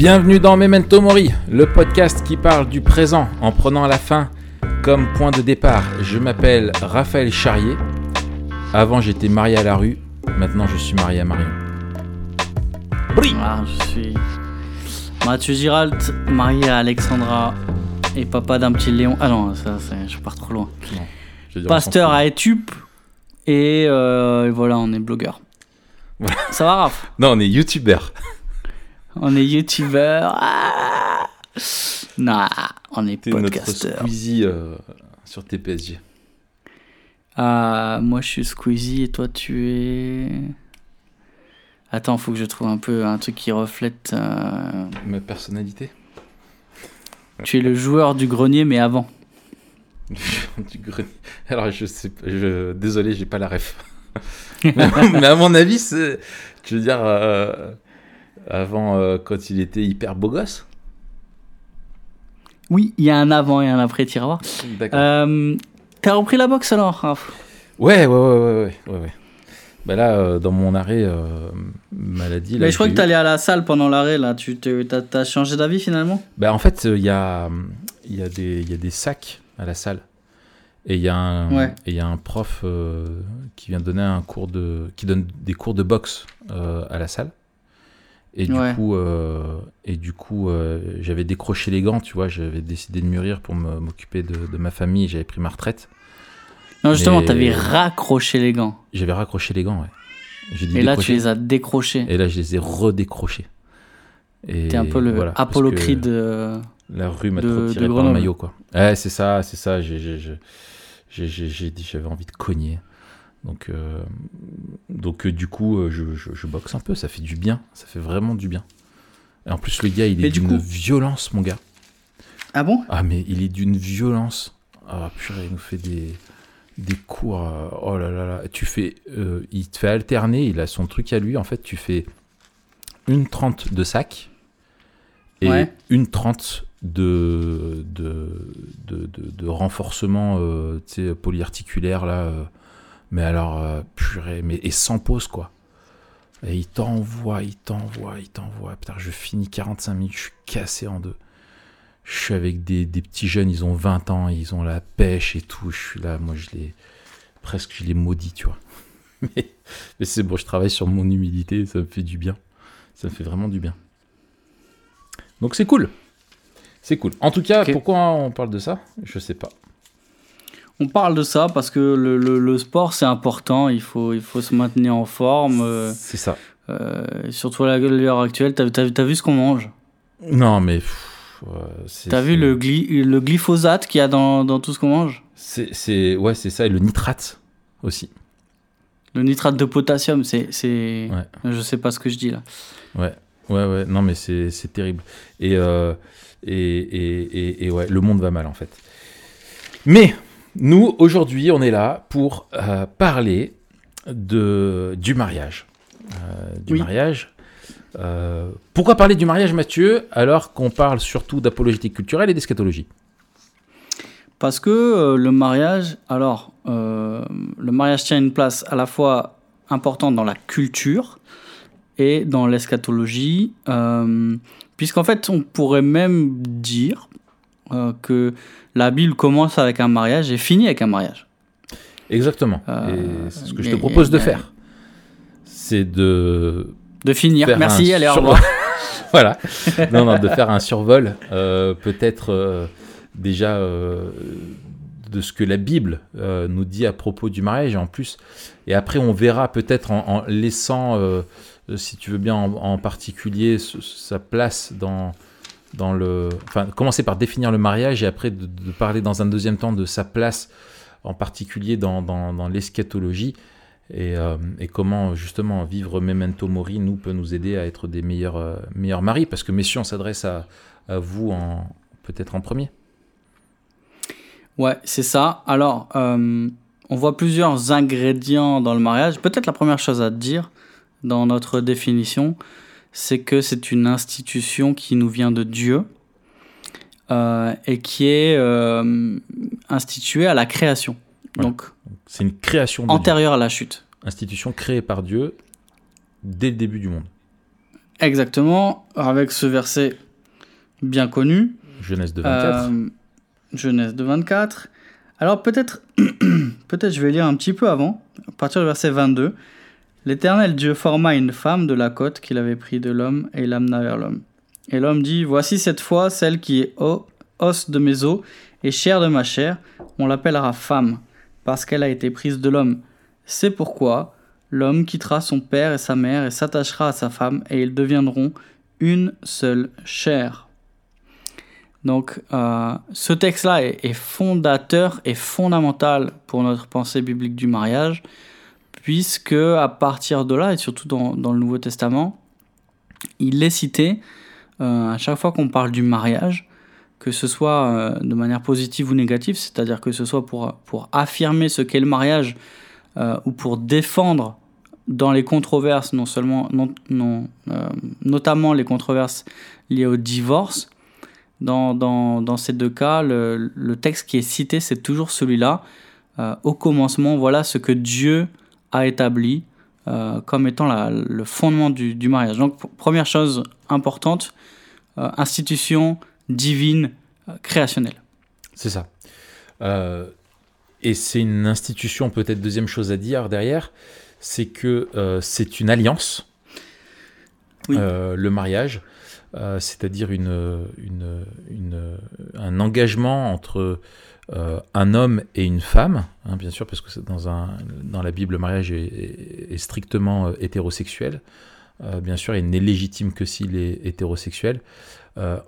Bienvenue dans Memento Mori, le podcast qui parle du présent en prenant la fin comme point de départ. Je m'appelle Raphaël Charrier. Avant j'étais marié à la rue, maintenant je suis marié à Marion. Ah, je suis Mathieu Giralt, marié à Alexandra et papa d'un petit Léon. Ah non, ça, c'est- je pars trop loin. Non, je Pasteur à Etup et, euh, et voilà, on est blogueur. Voilà. Ça va, Raph? Non, on est youtubeur. On est youtubeur. Ah non, on est C'est notre podcasteur. Squeezie euh, sur TPSG. Ah, moi je suis Squeezie et toi tu es. Attends, faut que je trouve un peu un truc qui reflète. euh, Ma personnalité Tu es le joueur du grenier, mais avant. Du grenier. Alors je sais pas, je... désolé, j'ai pas la ref. Mais à mon avis, c'est. Je veux dire, euh, avant, euh, quand il était hyper beau gosse. Oui, il y a un avant et un après tiroir. D'accord. Euh, T'as repris la boxe alors Raph Ouais, ouais, ouais, ouais, ouais, ouais. Bah là, euh, dans mon arrêt maladie. Là, Mais je crois que t'allais à la salle pendant l'arrêt là. Tu t'as t'as changé d'avis finalement? Bah en fait, il y, a, y, a des- y a des sacs à la salle. Et il y a un, Ouais. y a un prof euh, qui vient donner un cours de, qui donne des cours de boxe euh, à la salle. Et du Ouais. coup, euh, et du coup, euh, j'avais décroché les gants, tu vois. J'avais décidé de mûrir pour m'occuper de, de ma famille. J'avais pris ma retraite. Non, justement, t'avais raccroché les gants. J'avais raccroché les gants, ouais. Dit Et là, tu les as décrochés. Et là, je les ai redécrochés. T'es un peu le voilà, Apollo Creed. euh, La rue m'a de- trop de tiré par le maillot, quoi. Ouais, c'est ça, c'est ça. J'ai dit, j'avais envie de cogner. Donc, euh, donc euh, du coup, euh, je, je, je boxe un peu. Ça fait du bien. Ça fait vraiment du bien. Et en plus, le gars, il est d'une coup- violence, mon gars. Ah bon? Ah, mais il est d'une violence. Ah, purée, il nous fait des, des cours. oh là là là. Tu fais, euh, il te fait alterner. Il a son truc à lui. En fait, tu fais une trente de sac et Ouais. une trente de, de, de, de, de renforcement polyarticulaire. Là. Mais alors, euh, purée, mais, et sans pause, quoi. Et il t'envoie, il t'envoie, il t'envoie. Putain, je finis 45 minutes, je suis cassé en deux. Je suis avec des, des petits jeunes, ils ont 20 ans, ils ont la pêche et tout. Je suis là, moi, je les. Presque, je les maudis, tu vois. Mais, mais c'est bon, je travaille sur mon humilité, ça me fait du bien. Ça me fait vraiment du bien. Donc c'est cool. C'est cool. En tout cas, pourquoi on parle de ça? Je sais pas. On parle de ça parce que le, le- le sport c'est important. Il faut, il faut se maintenir en forme. euh, C'est ça. euh, surtout à l'heure actuelle. T'as t'as- t'as vu ce qu'on mange? Non, mais. c'est- T'as vu le, gly- le glyphosate qu'il y a dans, dans tout ce qu'on mange? C'est, ouais, c'est ça, et le nitrate aussi. Le nitrate de potassium, c'est. c'est- Ouais. Je sais pas ce que je dis là. Ouais, ouais, ouais. Non, mais c'est, c'est terrible. Et, euh, et, et, et, et ouais, le monde va mal en fait. Mais nous, aujourd'hui, on est là pour euh, parler de, du mariage. Euh, du Oui. mariage. Euh, pourquoi parler du mariage, Mathieu, alors qu'on parle surtout d'apologétique culturelle et d'eschatologie? Parce que le mariage, alors, le mariage tient une place à la fois importante dans la culture et dans l'eschatologie, puisqu'en fait, on pourrait même dire euh, que la Bible commence avec un mariage et finit avec un mariage. Exactement. Euh, et c'est ce que je te propose de mais- faire. C'est de De finir. Merci, allez, au revoir. voilà. Non, non, de faire un survol, euh, peut-être euh, déjà euh, de ce que la Bible euh, nous dit à propos du mariage. Et en plus, et après, on verra peut-être en, en laissant, euh, si tu veux bien, en, en particulier sa place dans commencer par définir le mariage et après de, parler dans un deuxième temps de sa place, en particulier dans, l'eschatologie et, euh, et comment justement vivre Memento Mori nous peut nous aider à être des meilleurs, euh, meilleurs maris parce que messieurs on s'adresse à, vous peut-être en premier. Ouais, c'est ça. Alors, euh, on voit plusieurs ingrédients dans le mariage. Peut-être la première chose à dire dans notre définition, c'est que c'est une institution qui nous vient de Dieu euh, et qui est euh, instituée à la création. Ouais. Donc, C'est une création de Dieu. antérieure à la chute. institution créée par Dieu dès le début du monde. Exactement, avec ce verset bien connu. Genèse de 24. Euh, Genèse de 24. Alors peut-être, peut-être je vais lire un petit peu avant, à partir du verset 22. L'Éternel Dieu forma une femme de la côte qu'il avait pris de l'homme et l'amena vers l'homme. Et l'homme dit, Voici cette fois celle qui est os de mes os et chair de ma chair, on l'appellera femme, parce qu'elle a été prise de l'homme. C'est pourquoi l'homme quittera son père et sa mère et s'attachera à sa femme, et ils deviendront une seule chair. Donc euh, ce texte-là est, est, fondateur et fondamental pour notre pensée biblique du mariage, puisque à partir de là, et surtout dans, le Nouveau Testament, il est cité euh, à chaque fois qu'on parle du mariage, que ce soit euh, de manière positive ou négative, c'est-à-dire que ce soit pour, affirmer ce qu'est le mariage euh, ou pour défendre dans les controverses, non seulement, notamment les controverses liées au divorce, dans, ces deux cas, le, texte qui est cité, c'est toujours celui-là. Au commencement, voilà ce que Dieu a établi euh, comme étant la, le fondement du, du, mariage. Donc, première chose importante, euh, institution divine euh, créationnelle. C'est ça. et c'est une institution, peut-être deuxième chose à dire derrière, c'est que c'est une alliance, oui. le mariage. C'est-à-dire une, une, une, un engagement entre euh, un homme et une femme, hein, bien sûr, parce que dans, un, dans la Bible, le mariage est, strictement euh, hétérosexuel. bien sûr, il n'est légitime que s'il est hétérosexuel,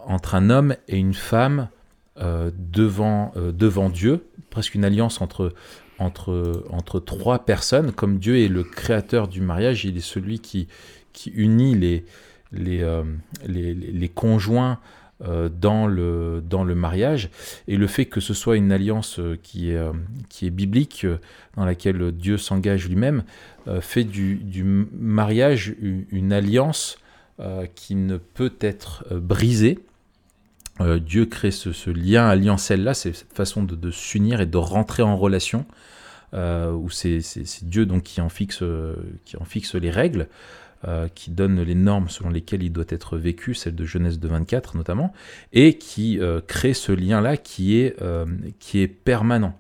entre un homme et une femme devant, devant Dieu, presque une alliance entre, entre, entre trois personnes, comme Dieu est le créateur du mariage, il est celui qui, qui unit les, les, euh, les, conjoints euh, dans, le, dans le mariage. Et le fait que ce soit une alliance euh, qui est, qui est biblique, dans laquelle Dieu s'engage lui-même, fait du, du, mariage une alliance qui ne peut être brisée. Dieu crée ce, ce lien alliancel-là, c'est cette façon de, de s'unir et de rentrer en relation, où c'est Dieu donc qui en fixe, qui en fixe les règles. Euh, qui donne les normes selon lesquelles il doit être vécu, celle de Genèse de 24 notamment, et qui euh, crée ce lien-là qui, est euh, qui est permanent.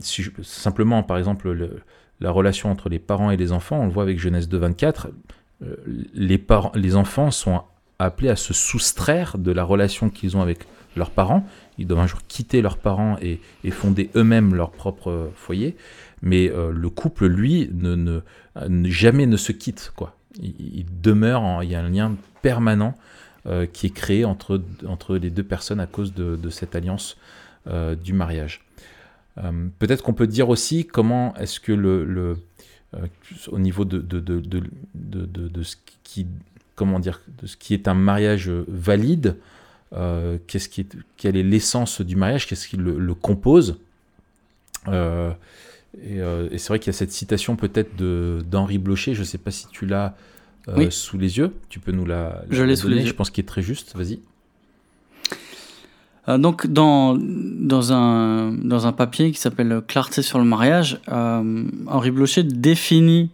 Simplement, par exemple, le, la relation entre les parents et les enfants, on le voit avec Genèse de 24, euh, les, les enfants sont appelés à se soustraire de la relation qu'ils ont avec leurs parents. Ils doivent un jour quitter leurs parents et, et fonder eux-mêmes leur propre foyer mais euh, le couple, lui, ne, jamais ne se quitte. Quoi. Il, demeure, il y a un lien permanent euh, qui est créé entre, entre les deux personnes à cause de, cette alliance euh, du mariage. Euh, peut-être qu'on peut dire aussi comment est-ce que le, euh, au niveau de, de, de, ce qui comment dire ce qui est un mariage valide, qu'est-ce qui quelle est l'essence du mariage, qu'est-ce qui le, compose. Euh, et, euh, et c'est vrai qu'il y a cette citation peut-être d'Henri Blocher, je ne sais pas si tu l'as euh, oui. sous les yeux, tu peux nous la, la je l'ai sous les yeux. Je pense qu'il est très juste, vas-y. Euh, donc dans, dans, un, dans un papier qui s'appelle Clarté sur le mariage, Henri Blocher définit,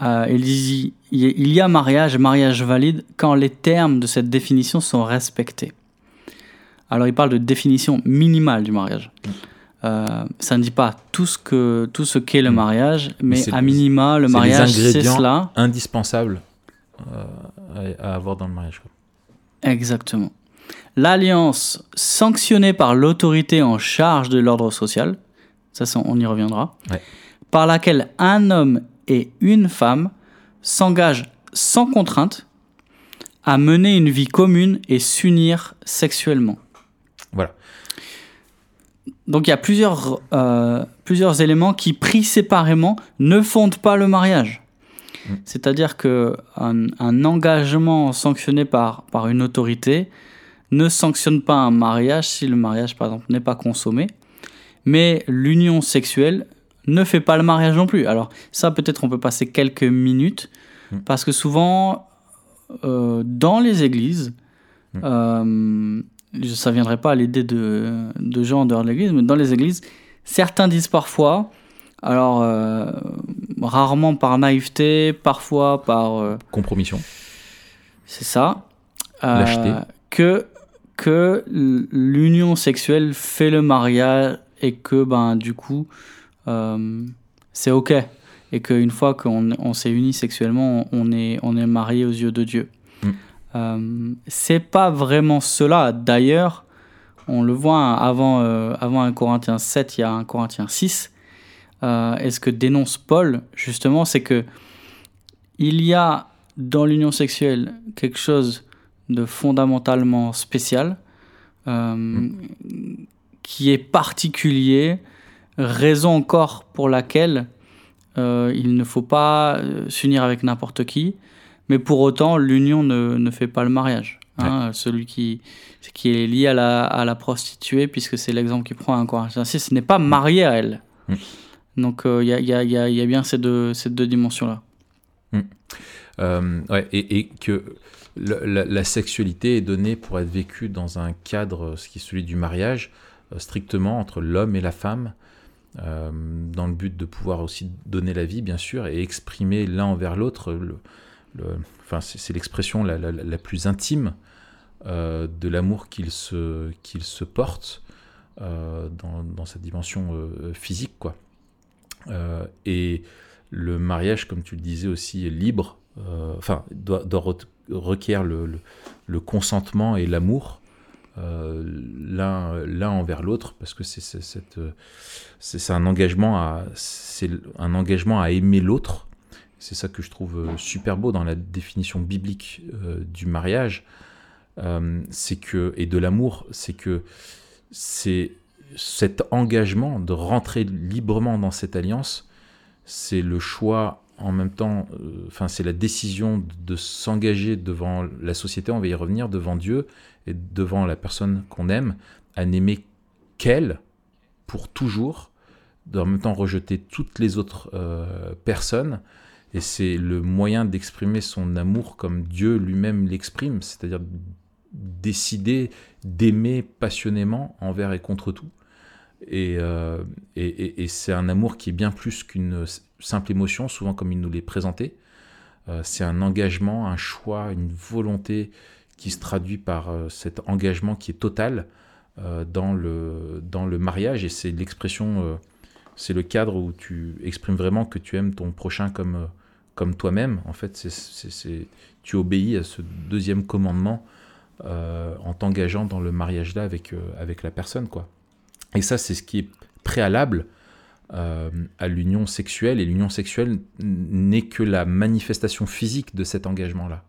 il dit, il y a mariage, mariage valide, quand les termes de cette définition sont respectés. Alors il parle de définition minimale du mariage. Mmh. Euh, ça ne dit pas tout ce que tout ce qu'est le mariage, mais, mais à minima le mariage c'est cela. Indispensable euh, à avoir dans le mariage. Exactement. L'alliance sanctionnée par l'autorité en charge de l'ordre social, ça on y reviendra, ouais. par laquelle un homme et une femme s'engagent sans contrainte à mener une vie commune et s'unir sexuellement. Voilà. Donc il y a plusieurs, euh, plusieurs éléments qui, pris séparément, ne fondent pas le mariage. Mmh. C'est-à-dire qu'un un engagement sanctionné par, par une autorité ne sanctionne pas un mariage si le mariage, par exemple, n'est pas consommé. Mais l'union sexuelle ne fait pas le mariage non plus. Alors ça, peut-être on peut passer quelques minutes, mmh. parce que souvent, euh, dans les églises, mmh. euh, ça ne viendrait pas à l'idée de, de gens en dehors de l'église, mais dans les églises, certains disent parfois, alors euh, rarement par naïveté, parfois par... Euh, compromission. C'est ça. Euh, Lâcheté. que que l'union sexuelle fait le mariage et que ben du coup c'est ok et qu'une fois qu'on on s'est uni sexuellement on est on est marié aux yeux de Dieu. Mm. Euh, c'est pas vraiment cela. D'ailleurs, on le voit avant euh, avant un Corinthiens 7, il y a un Corinthiens 6. Euh, et ce que dénonce Paul justement, c'est que il y a dans l'union sexuelle quelque chose de fondamentalement spécial, euh, qui est particulier, raison encore pour laquelle euh, il ne faut pas s'unir avec n'importe qui, mais pour autant l'union ne, ne fait pas le mariage. hein. Celui qui, qui est lié à la, à la prostituée, puisque c'est l'exemple qu'il prend à 1 Corinthiens 6, n'est pas marié à elle. Mm. Donc il y, a, y, a, y, a, y a bien ces deux, ces deux dimensions-là. Euh, ouais, et, et que le- la, la sexualité est donnée pour être vécue dans un cadre, euh, ce qui est celui du mariage, euh, strictement entre l'homme et la femme, euh, dans le but de pouvoir aussi donner la vie, bien sûr, et exprimer l'un envers l'autre. Enfin, c'est l'expression la, plus intime euh, de l'amour qu'ils se, se portent euh, dans, dans cette dimension euh, physique, quoi. Et le mariage, comme tu le disais aussi, est libre, enfin, doit, doit re- requiert le, le- consentement et l'amour l'un envers l'autre, parce que c'est un engagement à c'est un engagement à aimer l'autre. C'est ça que je trouve euh, super beau dans la définition biblique euh, du mariage, Euh, c'est que et de l'amour, c'est que c'est cet engagement de rentrer librement dans cette alliance, c'est le choix en même temps, enfin c'est la décision de, s'engager devant la société, on va y revenir, devant Dieu et devant la personne qu'on aime, à n'aimer qu'elle pour toujours, en même temps rejeter toutes les autres personnes. Et c'est le moyen d'exprimer son amour comme Dieu lui-même l'exprime, c'est-à-dire décider d'aimer passionnément envers et contre tout. Et, euh, et, c'est un amour qui est bien plus qu'une simple émotion, souvent comme il nous l'est présenté. Euh, c'est un engagement, un choix, une volonté qui se traduit par euh, cet engagement qui est total dans, le, dans le mariage. Et c'est l'expression, c'est le cadre où tu exprimes vraiment que tu aimes ton prochain comme, comme toi-même. En fait, c'est, tu obéis à ce deuxième commandement euh, en t'engageant dans le mariage-là avec, euh, avec la personne. quoi. Et ça, c'est ce qui est préalable euh, à l'union sexuelle. Et l'union sexuelle n'est que la manifestation physique de cet engagement-là.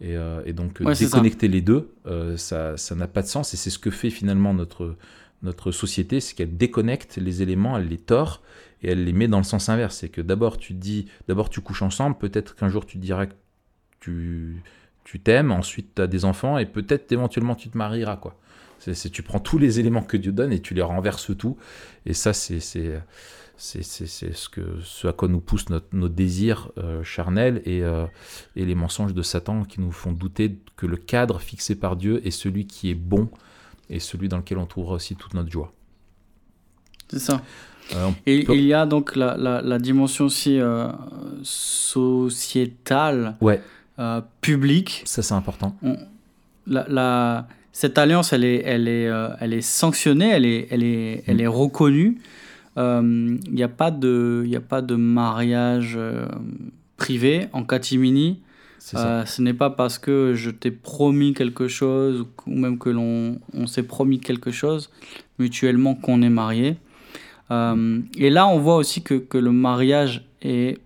Et, euh, et donc, Ouais, déconnecter les deux, euh, ça ça n'a pas de sens. Et c'est ce que fait finalement notre, notre société, c'est qu'elle déconnecte les éléments, elle les tord et elle les met dans le sens inverse. C'est que d'abord tu dis, d'abord tu couches ensemble, peut-être qu'un jour tu diras que tu tu t'aimes, ensuite tu as des enfants et peut-être éventuellement tu te marieras quoi. C'est, tu prends tous les éléments que Dieu donne et tu les renverses tout. Et ça, c'est, c'est, c'est ce, que, ce à quoi nous poussent notre- nos désirs euh, charnels et, euh, et les mensonges de Satan qui nous font douter que le cadre fixé par Dieu est celui qui est bon et celui dans lequel on trouvera aussi toute notre joie. C'est ça. Euh, on Et peut- il y a donc la, la, la dimension aussi euh, sociétale, Ouais, euh, publique. ça c'est important. On- la, la- cette alliance, elle est, elle est, euh, elle est sanctionnée, elle est, elle est, elle est reconnue. Il n'y a, pas de- y a pas de mariage privé en catimini. Euh, ce n'est pas parce que je t'ai promis quelque chose ou, ou même que l'on on s'est promis quelque chose mutuellement qu'on est marié. Euh, et là, on voit aussi que, que le mariage est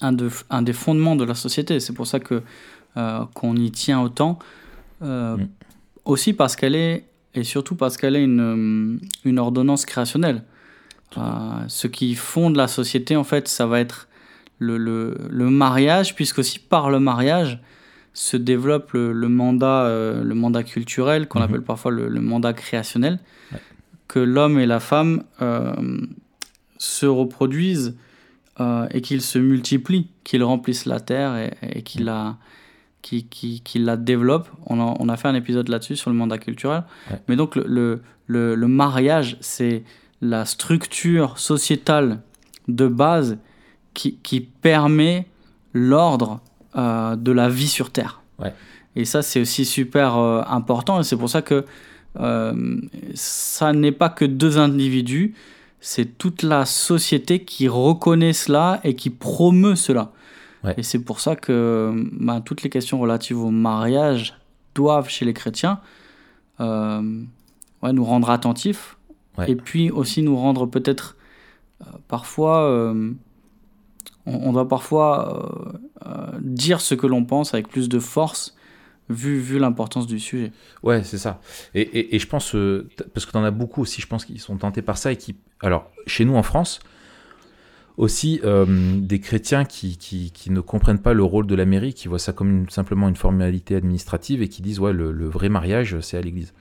un, de, un des fondements de la société. C'est pour ça que euh, qu'on y tient autant. Euh, Mm. Aussi parce qu'elle est, et surtout parce qu'elle est une, une ordonnance créationnelle. Ce qui fonde la société, en fait, ça va être le, le, le mariage, puisque aussi par le mariage se développe le, le mandat, euh, le mandat culturel, qu'on Mhm. appelle parfois le, le mandat créationnel, Ouais. Que l'homme et la femme euh, se reproduisent euh, et qu'ils se multiplient, qu'ils remplissent la terre et, et qu'ils la, qui, qui, qui la développent. On a, on a fait un épisode là-dessus sur le mandat culturel. Ouais. Mais donc le, le, le, le mariage, c'est la structure sociétale de base qui, qui permet l'ordre euh, de la vie sur Terre. Ouais. Et ça, c'est aussi super euh, important. Et c'est pour ça que euh, ça n'est pas que deux individus, c'est toute la société qui reconnaît cela et qui promeut cela. Ouais. Et c'est pour ça que ben, toutes les questions relatives au mariage doivent, chez les chrétiens, euh, ouais, nous rendre attentifs. Ouais. Et puis aussi nous rendre peut-être euh, parfois... on, on doit parfois euh, euh, dire ce que l'on pense avec plus de force, vu, vu l'importance du sujet. Ouais, c'est ça. Et, et, et je pense, euh, parce que tu en as beaucoup aussi, je pense, qui sont tentés par ça et qui. Alors, chez nous en France, aussi euh, des chrétiens qui, qui, qui ne comprennent pas le rôle de la mairie, qui voient ça comme une- simplement une formalité administrative et qui disent, ouais, le, le vrai mariage, c'est à l'église.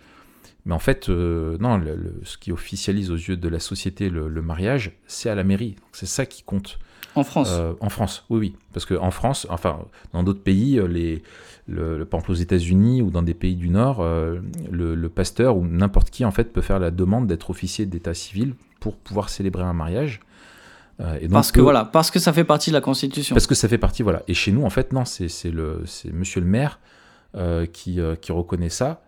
Mais en fait, euh, non, le- le- ce qui officialise aux yeux de la société le, mariage, c'est à la mairie. C'est ça qui compte. En France. Euh, en France, oui, oui. Parce qu'en France, enfin, dans d'autres pays, les, le, le- par exemple aux États-Unis ou dans des pays du Nord, euh, le, le pasteur ou n'importe qui, en fait, peut faire la demande d'être officier d'état civil pour pouvoir célébrer un mariage. Euh, et donc parce que peut- voilà, parce que ça fait partie de la Constitution. Parce que ça fait partie, voilà. Et chez nous, en fait, non, c'est le, c'est Monsieur le maire euh, qui, qui reconnaît ça.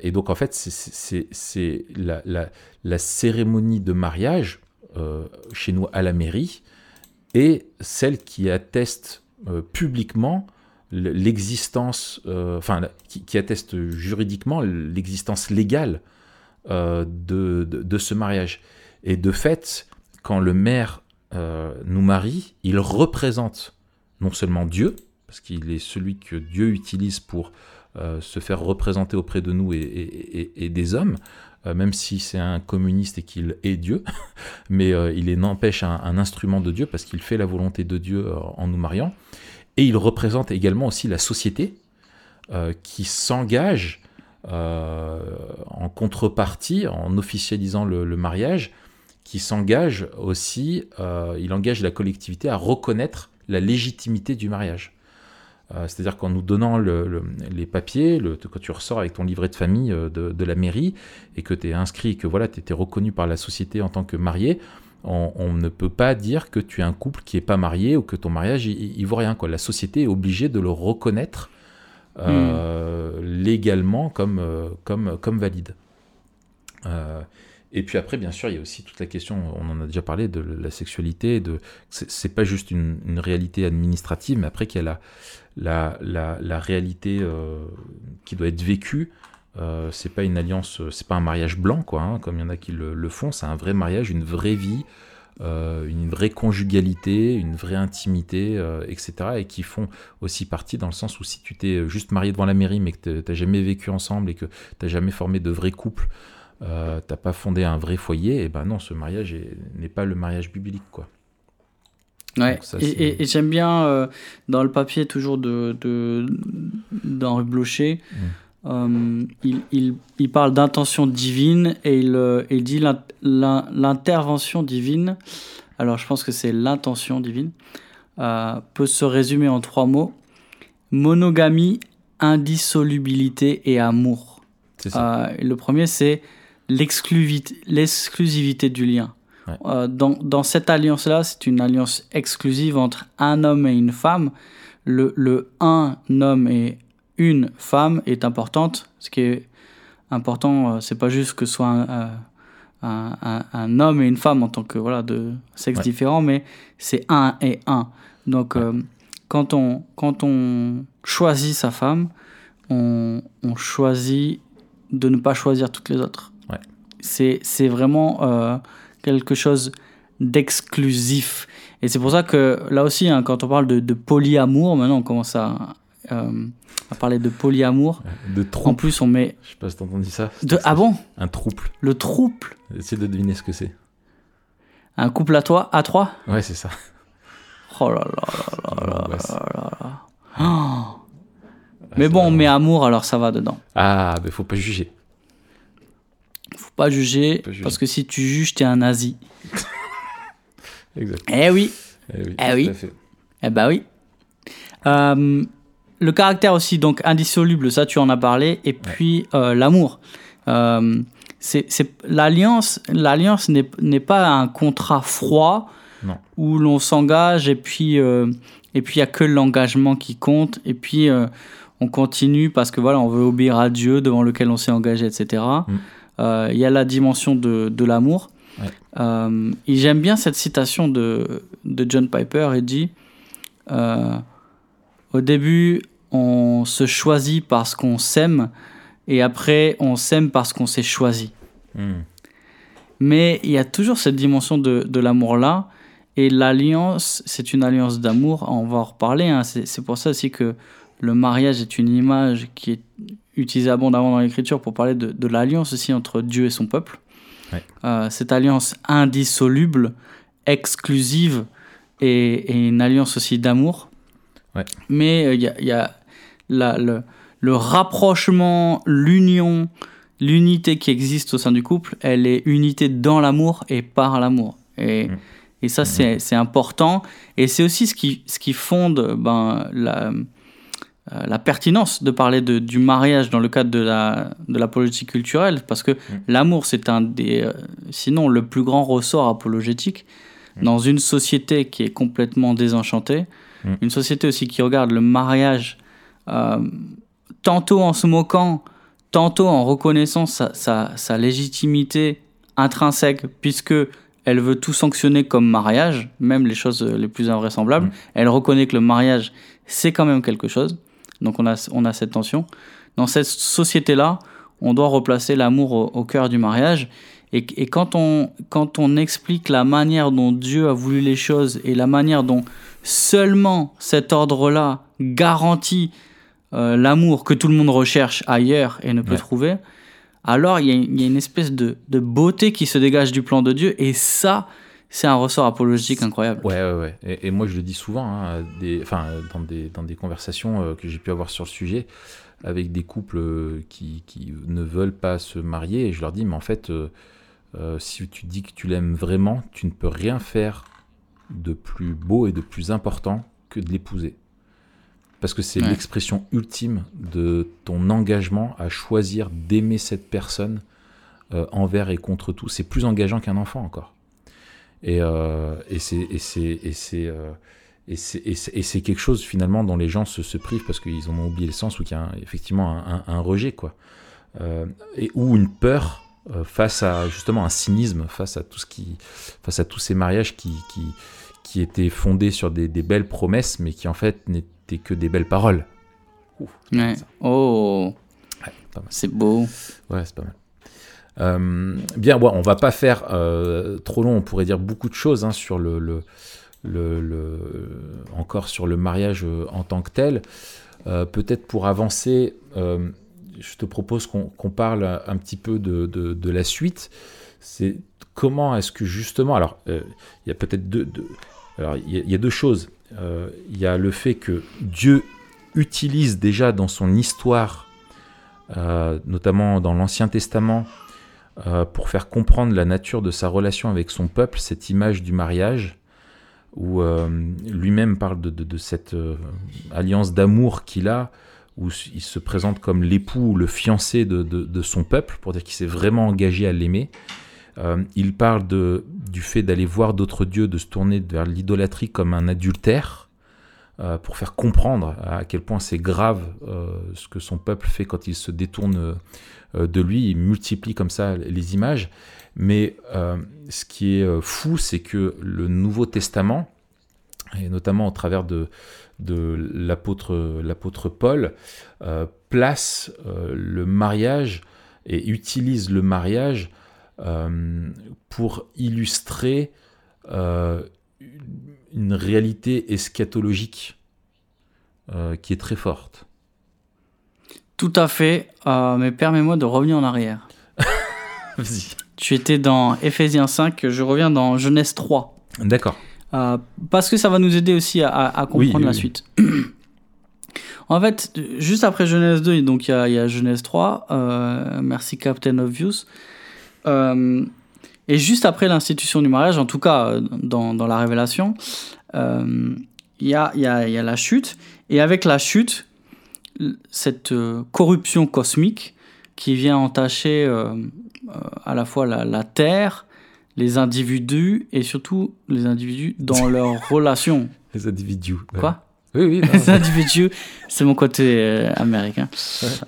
Et donc, en fait, c'est- la, la, la cérémonie de mariage chez nous à la mairie et celle qui atteste publiquement l'existence, euh, enfin, qui, atteste juridiquement l'existence légale euh, de, de, ce mariage. Et de fait, quand le maire euh, nous marie, il représente non seulement Dieu, parce qu'il est celui que Dieu utilise pour se faire représenter auprès de nous et, des hommes, même si c'est un communiste et qu'il est Dieu, mais il est n'empêche un, instrument de Dieu parce qu'il fait la volonté de Dieu en nous mariant. Et il représente également aussi la société euh, qui s'engage euh, en contrepartie, en officialisant le, mariage, qui s'engage aussi, euh, il engage la collectivité à reconnaître la légitimité du mariage. C'est-à-dire qu'en nous donnant le- le- les papiers, le- quand tu ressors avec ton livret de famille de, la mairie et que tu es inscrit, que voilà, tu étais reconnu par la société en tant que marié, on, on ne peut pas dire que tu es un couple qui n'est pas marié ou que ton mariage, il, il vaut rien. Quoi. La société est obligée de le reconnaître euh, légalement comme, euh, comme, comme valide. Euh, et puis après, bien sûr, il y a aussi toute la question, on en a déjà parlé, de la sexualité. De, c'est, c'est pas juste une, une réalité administrative, mais après qu'il y a la, la, la, la réalité euh, qui doit être vécue. Euh, c'est pas une alliance, c'est pas un mariage blanc, quoi, hein, comme il y en a qui le, le font. C'est un vrai mariage, une vraie vie, euh, une vraie conjugalité, une vraie intimité, euh, etc. Et qui font aussi partie dans le sens où si tu t'es juste marié devant la mairie, mais que t'as jamais vécu ensemble et que t'as jamais formé de vrais couples, euh, t'as pas fondé un vrai foyer, et ben non, ce mariage est- n'est pas le mariage biblique, quoi. Ouais. Ça, et c'est- et- et j'aime bien euh, dans le papier toujours de d'Henri Blocher. Mm. Euh, il, il, il parle d'intention divine et il, euh, il dit l'in- l'in- l'intervention divine. Alors je pense que c'est l'intention divine. euh, peut se résumer en trois mots monogamie, indissolubilité et amour. Ça. Euh, le premier, c'est l'exclusivité du lien. Ouais. Dans, dans cette alliance-là, c'est une alliance exclusive entre un homme et une femme. Le, le un homme et une femme est importante. Ce qui est important, euh, c'est pas juste que ce soit un, euh, un, un- un homme et une femme en tant que voilà de sexes Ouais. différents, mais c'est un et un. Donc, euh, quand on quand on choisit sa femme, on, on choisit de ne pas choisir toutes les autres. Ouais. C'est, c'est vraiment euh, quelque chose d'exclusif. Et c'est pour ça que là aussi, hein, quand on parle de, de polyamour, maintenant on commence à, euh, à parler de polyamour. De En trouble. plus, on met. Je sais pas si t'as entendu ça. De, ah bon? Un trouble. Le trouble Essaye de deviner ce que c'est. Un couple à toi À trois? Ouais, c'est ça. Oh là là là là là là là. Oh. Mais bon, on met amour, alors ça va dedans. Ah, mais faut pas juger. Faut pas juger, Faut pas juger. parce que si tu juges, t'es un nazi. Exact. Eh oui Eh oui. Eh tout oui. à fait. Eh bah oui. Euh, le caractère aussi, donc indissoluble, ça tu en as parlé. Et puis euh, l'amour. Euh, l'alliance, l'alliance n'est, pas un contrat froid Non. où l'on s'engage et puis euh, et puis il y a que l'engagement qui compte. Et puis euh, on continue parce que voilà, on veut obéir à Dieu devant lequel on s'est engagé, etc. Euh, il y a la dimension de, de l'amour. Et j'aime bien cette citation de, de John Piper. Il dit Au début, on se choisit parce qu'on s'aime, et après, on s'aime parce qu'on s'est choisi. Hmm. Mais il y a toujours cette dimension de, de l'amour-là. Et l'alliance, c'est une alliance d'amour. On va en reparler. Hein. C'est pour ça aussi que le mariage est une image qui est utilisée abondamment dans l'écriture pour parler de, de l'alliance aussi entre Dieu et son peuple. Euh, cette alliance indissoluble, exclusive et, une alliance aussi d'amour. Mais il euh, y a, le, le, rapprochement, l'union, l'unité qui existe au sein du couple, elle est unité dans l'amour et par l'amour. Et, mm. et ça, mm. c'est important. Et c'est aussi ce qui, ce qui fonde ben, la, euh, la pertinence de parler de, du mariage dans le cadre de la, de culturelle, parce que mm. l'amour, c'est un des, euh, sinon le plus grand ressort apologétique dans une société qui est complètement désenchantée, mm. une société aussi qui regarde le mariage euh, tantôt en se moquant, tantôt en reconnaissant sa, sa, sa, légitimité intrinsèque, puisque elle veut tout sanctionner comme mariage, même les choses les plus invraisemblables. Elle reconnaît que le mariage, c'est quand même quelque chose. Donc on a, on a cette tension. Dans cette société-là, on doit replacer l'amour au, cœur du mariage. Et, et, quand, on, quand on explique la manière dont Dieu a voulu les choses et la manière dont seulement cet ordre-là garantit euh, l'amour que tout le monde recherche ailleurs et ne peut trouver, alors il y, a une espèce de, de, beauté qui se dégage du plan de Dieu. Et ça, c'est un ressort apologique incroyable. Ouais, ouais, ouais. Et, moi, je le dis souvent, hein, des, enfin, dans, des, dans des conversations euh, que j'ai pu avoir sur le sujet, avec des couples euh, qui, qui, ne veulent pas se marier, et je leur dis, mais en fait, euh, si tu dis que tu l'aimes vraiment, tu ne peux rien faire de plus beau et de plus important que de l'épouser. Parce que c'est l'expression ultime de ton engagement à choisir d'aimer cette personne envers et contre tout. C'est plus engageant qu'un enfant encore. Et, euh, et c'est euh, et c'est quelque chose finalement dont les gens se, se privent parce qu'ils en ont oublié le sens ou qu'il y a effectivement un, un, rejet quoi euh, et ou une peur euh, face à justement un cynisme face à tout ce qui face à tous ces mariages qui qui, qui étaient fondés sur des, des, belles promesses mais qui en fait n'étaient que des belles paroles. Ouais. oh. C'est beau. Ouais c'est pas mal. Euh, bien, bon, on va pas faire euh, trop long, on pourrait dire beaucoup de choses hein, sur le, le, le, encore sur le mariage en tant que tel. Peut-être pour avancer, je te propose qu'on parle un petit peu de, la suite. C'est comment est-ce que justement, alors il y a peut-être deux, alors il y, a deux choses. Il y a le fait que Dieu utilise déjà dans son histoire, notamment dans l'Ancien Testament, euh, pour faire comprendre la nature de sa relation avec son peuple, cette image du mariage, où euh, lui-même parle de, cette euh, alliance d'amour qu'il a, où il se présente comme l'époux ou le fiancé de, son peuple, pour dire qu'il s'est vraiment engagé à l'aimer. il parle du fait d'aller voir d'autres dieux, de se tourner vers l'idolâtrie comme un adultère, pour faire comprendre à quel point c'est grave ce que son peuple fait quand il se détourne euh, de lui, il multiplie comme ça les images. Mais euh, ce qui est euh, fou, c'est que le Nouveau Testament, et notamment au travers de, de l'apôtre Paul, place le mariage et utilise le mariage pour illustrer une réalité eschatologique qui est très forte. Tout à fait, euh, mais permets-moi de revenir en arrière. Vas-y. Tu étais dans Ephésiens 5, je reviens dans Genèse 3. D'accord. Euh, parce que ça va nous aider aussi à, comprendre la suite. en fait, juste après Genèse 2, donc il y, a Genèse 3, euh, merci Captain Obvious. et juste après l'institution du mariage, en tout cas dans, dans la révélation, il y a, y, a, y a la chute. Et avec la chute, cette euh, corruption cosmique qui vient entacher euh, euh, à la fois la, Terre, les individus et surtout les individus dans leurs relations. Les individus. Quoi? Oui, oui. non, les individus, c'est mon côté euh, américain.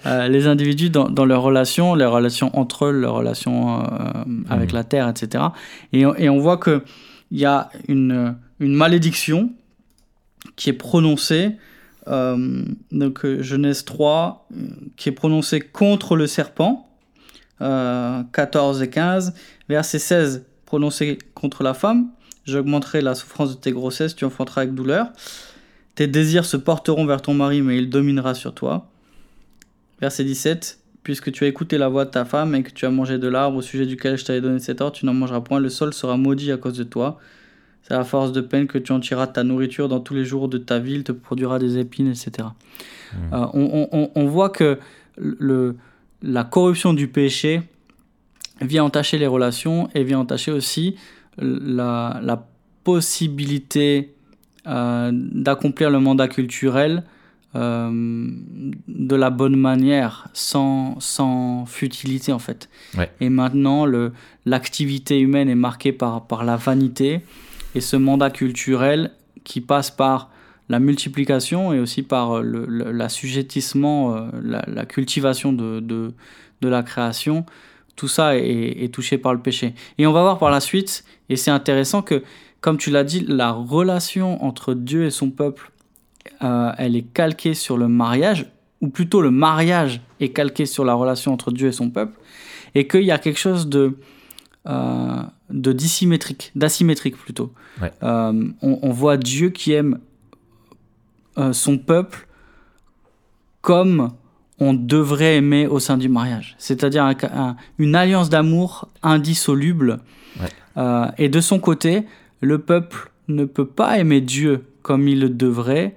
Euh, les individus dans, dans leurs relations, les relations entre eux, leurs relations euh, avec Mhm. la terre, etc. Et, on- et on voit que il y a une, une malédiction qui est prononcée, donc Genèse 3, euh, qui est prononcée contre le serpent, euh, 14 et 15, verset 16, prononcé contre la femme, j'augmenterai la souffrance de tes grossesses, tu enfanteras avec douleur. Tes désirs se porteront vers ton mari, mais il dominera sur toi. Verset 17. Puisque tu as écouté la voix de ta femme et que tu as mangé de l'arbre au sujet duquel je t'avais donné cet ordre, tu n'en mangeras point. Le sol sera maudit à cause de toi. C'est à force de peine que tu en tireras ta nourriture dans tous les jours de ta vie. Il te produira des épines, etc. Mhm. Euh, on, on- on voit que le, la corruption du péché vient entacher les relations et vient entacher aussi la, la possibilité euh, d'accomplir le mandat culturel euh, de la bonne manière, sans, sans futilité en fait. Ouais. Et maintenant, l'activité humaine est marquée par, par la vanité et ce mandat culturel qui passe par la multiplication et aussi par le- l'assujettissement, euh, la, la cultivation de, de, de la création, tout ça est, est touché par le péché. Et on va voir par la suite, et c'est intéressant que, comme tu l'as dit, la relation entre Dieu et son peuple, euh, elle est calquée sur le mariage, ou plutôt le mariage est calqué sur la relation entre Dieu et son peuple, et qu'il y a quelque chose de, euh, de dissymétrique, d'asymétrique plutôt. Ouais. Euh, on, on voit Dieu qui aime son peuple comme on devrait aimer au sein du mariage. C'est-à-dire un- un- une alliance d'amour indissoluble. Ouais. Euh, et de son côté, le peuple ne peut pas aimer Dieu comme il le devrait.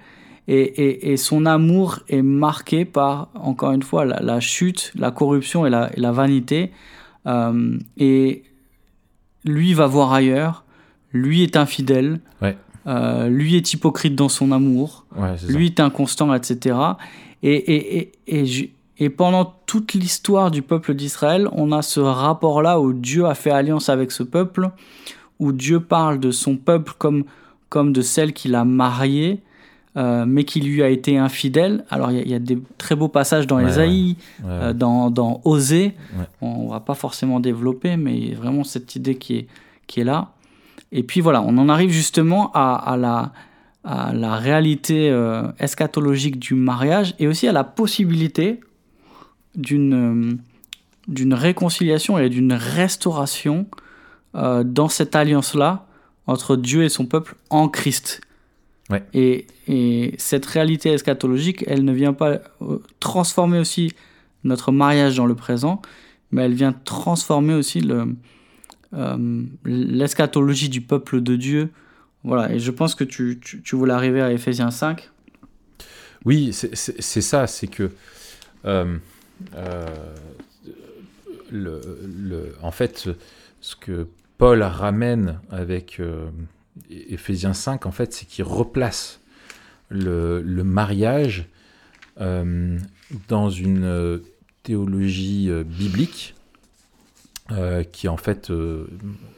Et, et- et son amour est marqué par, encore une fois, la, la chute, la corruption et la, et la vanité. Euh, et lui va voir ailleurs, lui est infidèle, Ouais. euh, lui est hypocrite dans son amour, Ouais, lui est inconstant, etc. Et, et, et, et, pendant toute l'histoire du peuple d'Israël, on a ce rapport-là où Dieu a fait alliance avec ce peuple, où Dieu parle de son peuple comme, comme de celle qu'il a mariée, euh, mais qui lui a été infidèle. Alors il y a- il y, a des très beaux passages dans Ouais, Ésaïe, Ouais, euh, dans, dans Osée. On va pas forcément développer, mais il y a vraiment cette idée qui est, qui est là. Et puis voilà, on en arrive justement à, à la, à la réalité euh, eschatologique du mariage et aussi à la possibilité d'une euh, d'une réconciliation et d'une restauration euh, dans cette alliance-là entre Dieu et son peuple en Christ. Ouais. Et, et cette réalité eschatologique, elle ne vient pas euh, transformer aussi notre mariage dans le présent, mais elle vient transformer aussi le, euh, l'eschatologie du peuple de Dieu. Voilà, et je pense que tu, tu, tu voulais arriver à Ephésiens 5. Oui, c'est- ça, c'est que euh, euh, le, le- en fait, ce que Paul ramène avec euh, Éphésiens 5, en fait, c'est qu'il replace le, le mariage euh, dans une théologie biblique euh, qui est en fait euh,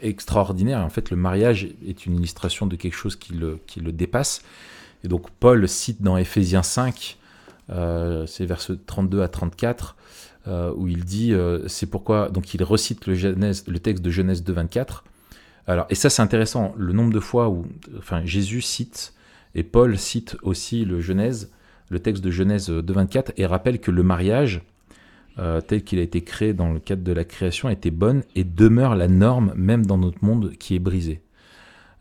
extraordinaire. En fait, le mariage est une illustration de quelque chose qui le, qui le dépasse. Et donc Paul cite dans Éphésiens 5, euh, c'est versets 32 à 34, euh, où il dit, c'est pourquoi, donc il recite le, Genèse, le texte de Genèse 2, 24. Alors, et ça c'est intéressant, le nombre de fois où enfin, Jésus cite, et Paul cite aussi le Genèse, le texte de Genèse 2, 24, et rappelle que le mariage, euh, tel qu'il a été créé dans le cadre de la création, était bonne et demeure la norme même dans notre monde qui est brisé.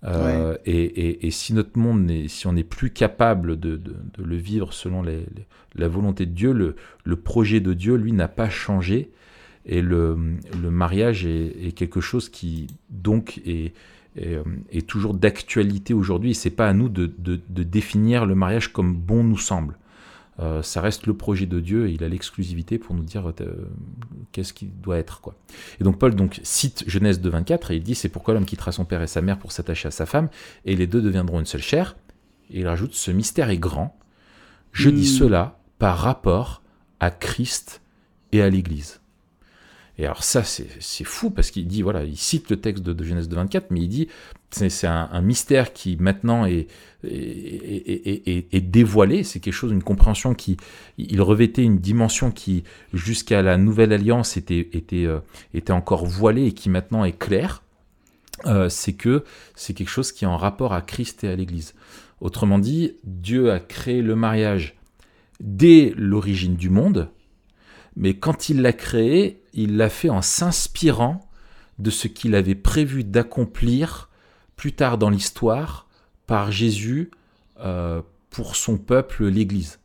Euh, et, et- et si notre monde, si on n'est plus capable de, de- de le vivre selon les- les- la volonté de Dieu, le, le projet de Dieu, lui, n'a pas changé. Et le, le mariage est, est quelque chose qui, donc, est, est, toujours d'actualité aujourd'hui. Et c'est pas à nous de définir le mariage comme bon nous semble. Euh, ça reste le projet de Dieu et il a l'exclusivité pour nous dire euh, qu'est-ce qui doit être. quoi. Et donc Paul donc, cite Genèse 2, 24 et il dit c'est pourquoi l'homme quittera son père et sa mère pour s'attacher à sa femme et les deux deviendront une seule chair. Et il rajoute ce mystère est grand. Je dis Hmm. cela par rapport à Christ et à l'Église. Et alors ça, c'est fou parce qu'il dit, voilà, il cite le texte de, Genèse de 24, mais il dit, c'est un, mystère qui maintenant est, est, dévoilé, c'est quelque chose, une compréhension qui, il revêtait une dimension qui, jusqu'à la Nouvelle Alliance, était, était, euh, était encore voilée et qui maintenant est claire. Euh, c'est que c'est quelque chose qui est en rapport à Christ et à l'Église. Autrement dit, Dieu a créé le mariage dès l'origine du monde, mais quand il l'a créé, il l'a fait en s'inspirant de ce qu'il avait prévu d'accomplir plus tard dans l'histoire par Jésus euh, pour son peuple, l'Église.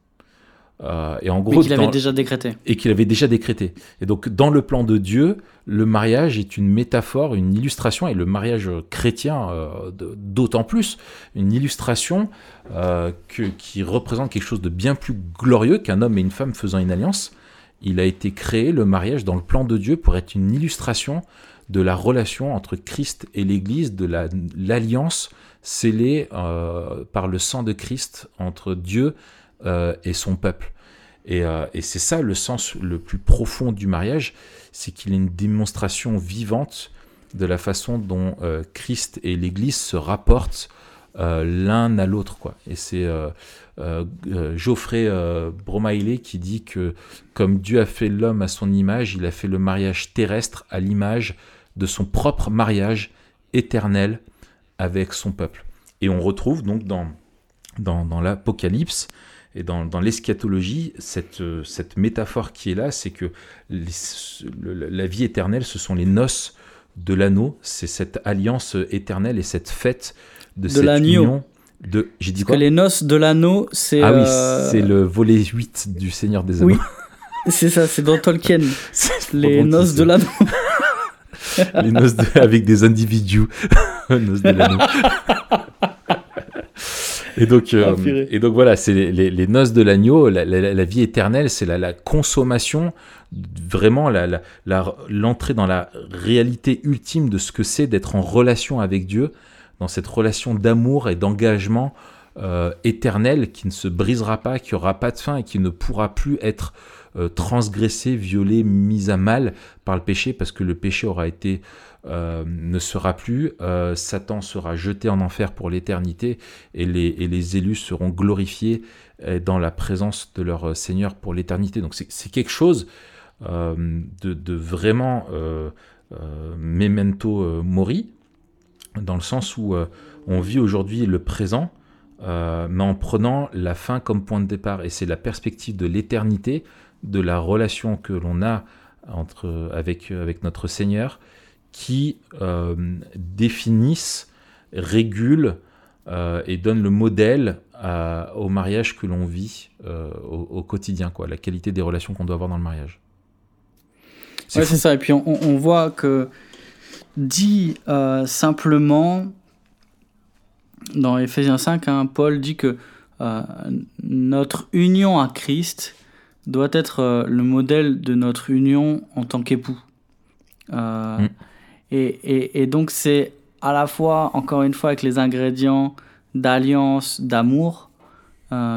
Euh, et en gros, qu'il avait déjà décrété. Et qu'il avait déjà décrété. Et donc, dans le plan de Dieu, le mariage est une métaphore, une illustration, et le mariage chrétien euh, d'autant plus, une illustration que, qui représente quelque chose de bien plus glorieux qu'un homme et une femme faisant une alliance, il a été créé, le mariage, dans le plan de Dieu pour être une illustration de la relation entre Christ et l'Église, de l'alliance scellée euh, par le sang de Christ entre Dieu euh, et son peuple. Euh, et, c'est ça le sens le plus profond du mariage, c'est qu'il est une démonstration vivante de la façon dont Christ et l'Église se rapportent l'un à l'autre. Et c'est euh, euh, Geoffrey euh, Bromailé qui dit que comme Dieu a fait l'homme à son image, il a fait le mariage terrestre à l'image de son propre mariage éternel avec son peuple. Et on retrouve donc dans, dans, l'Apocalypse et dans, l'eschatologie cette, cette métaphore qui est là, c'est que la vie éternelle, ce sont les noces de l'anneau, c'est cette alliance éternelle et cette fête de, de cette union de. J'ai dit quoi que les noces de l'anneau, c'est. Ah oui, euh, c'est le volet 8 du Seigneur des Anneaux. Oui, c'est ça, c'est dans Tolkien. les noces de l'anneau. les noces avec des individus. noces de l'anneau. Et donc, euh, ah, et donc voilà, c'est les, les, noces de l'agneau, la, la, vie éternelle, c'est la, la, consommation, vraiment l'entrée dans la réalité ultime de ce que c'est d'être en relation avec Dieu, dans cette relation d'amour et d'engagement euh, éternel qui ne se brisera pas, qui aura pas de fin et qui ne pourra plus être euh, transgressé, violé, mis à mal par le péché parce que le péché aura été euh, ne sera plus, Satan sera jeté en enfer pour l'éternité et les, élus seront glorifiés dans la présence de leur Seigneur pour l'éternité. Donc c'est quelque chose de, de, vraiment memento mori, dans le sens où euh, on vit aujourd'hui le présent, euh, mais en prenant la fin comme point de départ. Et c'est la perspective de l'éternité, de la relation que l'on a entre, avec, avec notre Seigneur, qui euh, définissent, régulent et donnent le modèle au mariage que l'on vit au, quotidien, quoi, la qualité des relations qu'on doit avoir dans le mariage. C'est ça. Et puis on, on voit que dit euh, simplement, dans Ephésiens 5, hein, Paul dit que euh, notre union à Christ doit être euh, le modèle de notre union en tant qu'époux. Mm. Et, donc c'est à la fois, encore une fois, avec les ingrédients d'alliance, d'amour,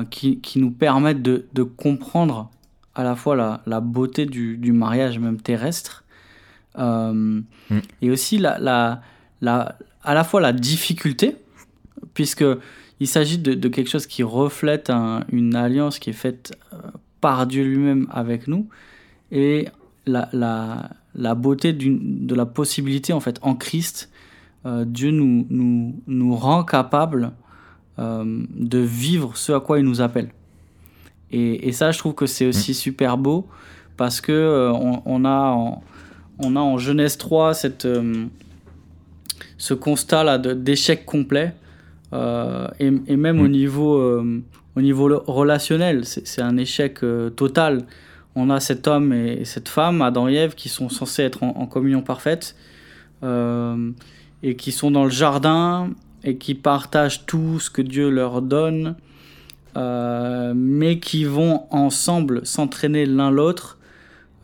qui, nous permettent de, comprendre à la fois la, beauté du, mariage même terrestre, mm. Et aussi la, la, la, à la fois la difficulté, puisque il s'agit de, quelque chose qui reflète une alliance qui est faite euh, par Dieu lui-même avec nous, et la, la, la beauté de la possibilité, en fait, en Christ, euh, Dieu nous, nous, nous rend capable de vivre ce à quoi il nous appelle. Et, et ça, je trouve que c'est aussi mm. super beau, parce que on, on, a on a en Genèse 3 cette, euh, ce constat-là d'échec complet. Euh, et, même au, mm. niveau, euh, au niveau relationnel, c'est un échec total. On a cet homme et, cette femme, Adam et Ève, qui sont censés être en, communion parfaite et qui sont dans le jardin et qui partagent tout ce que Dieu leur donne, mais qui vont ensemble s'entraîner l'un l'autre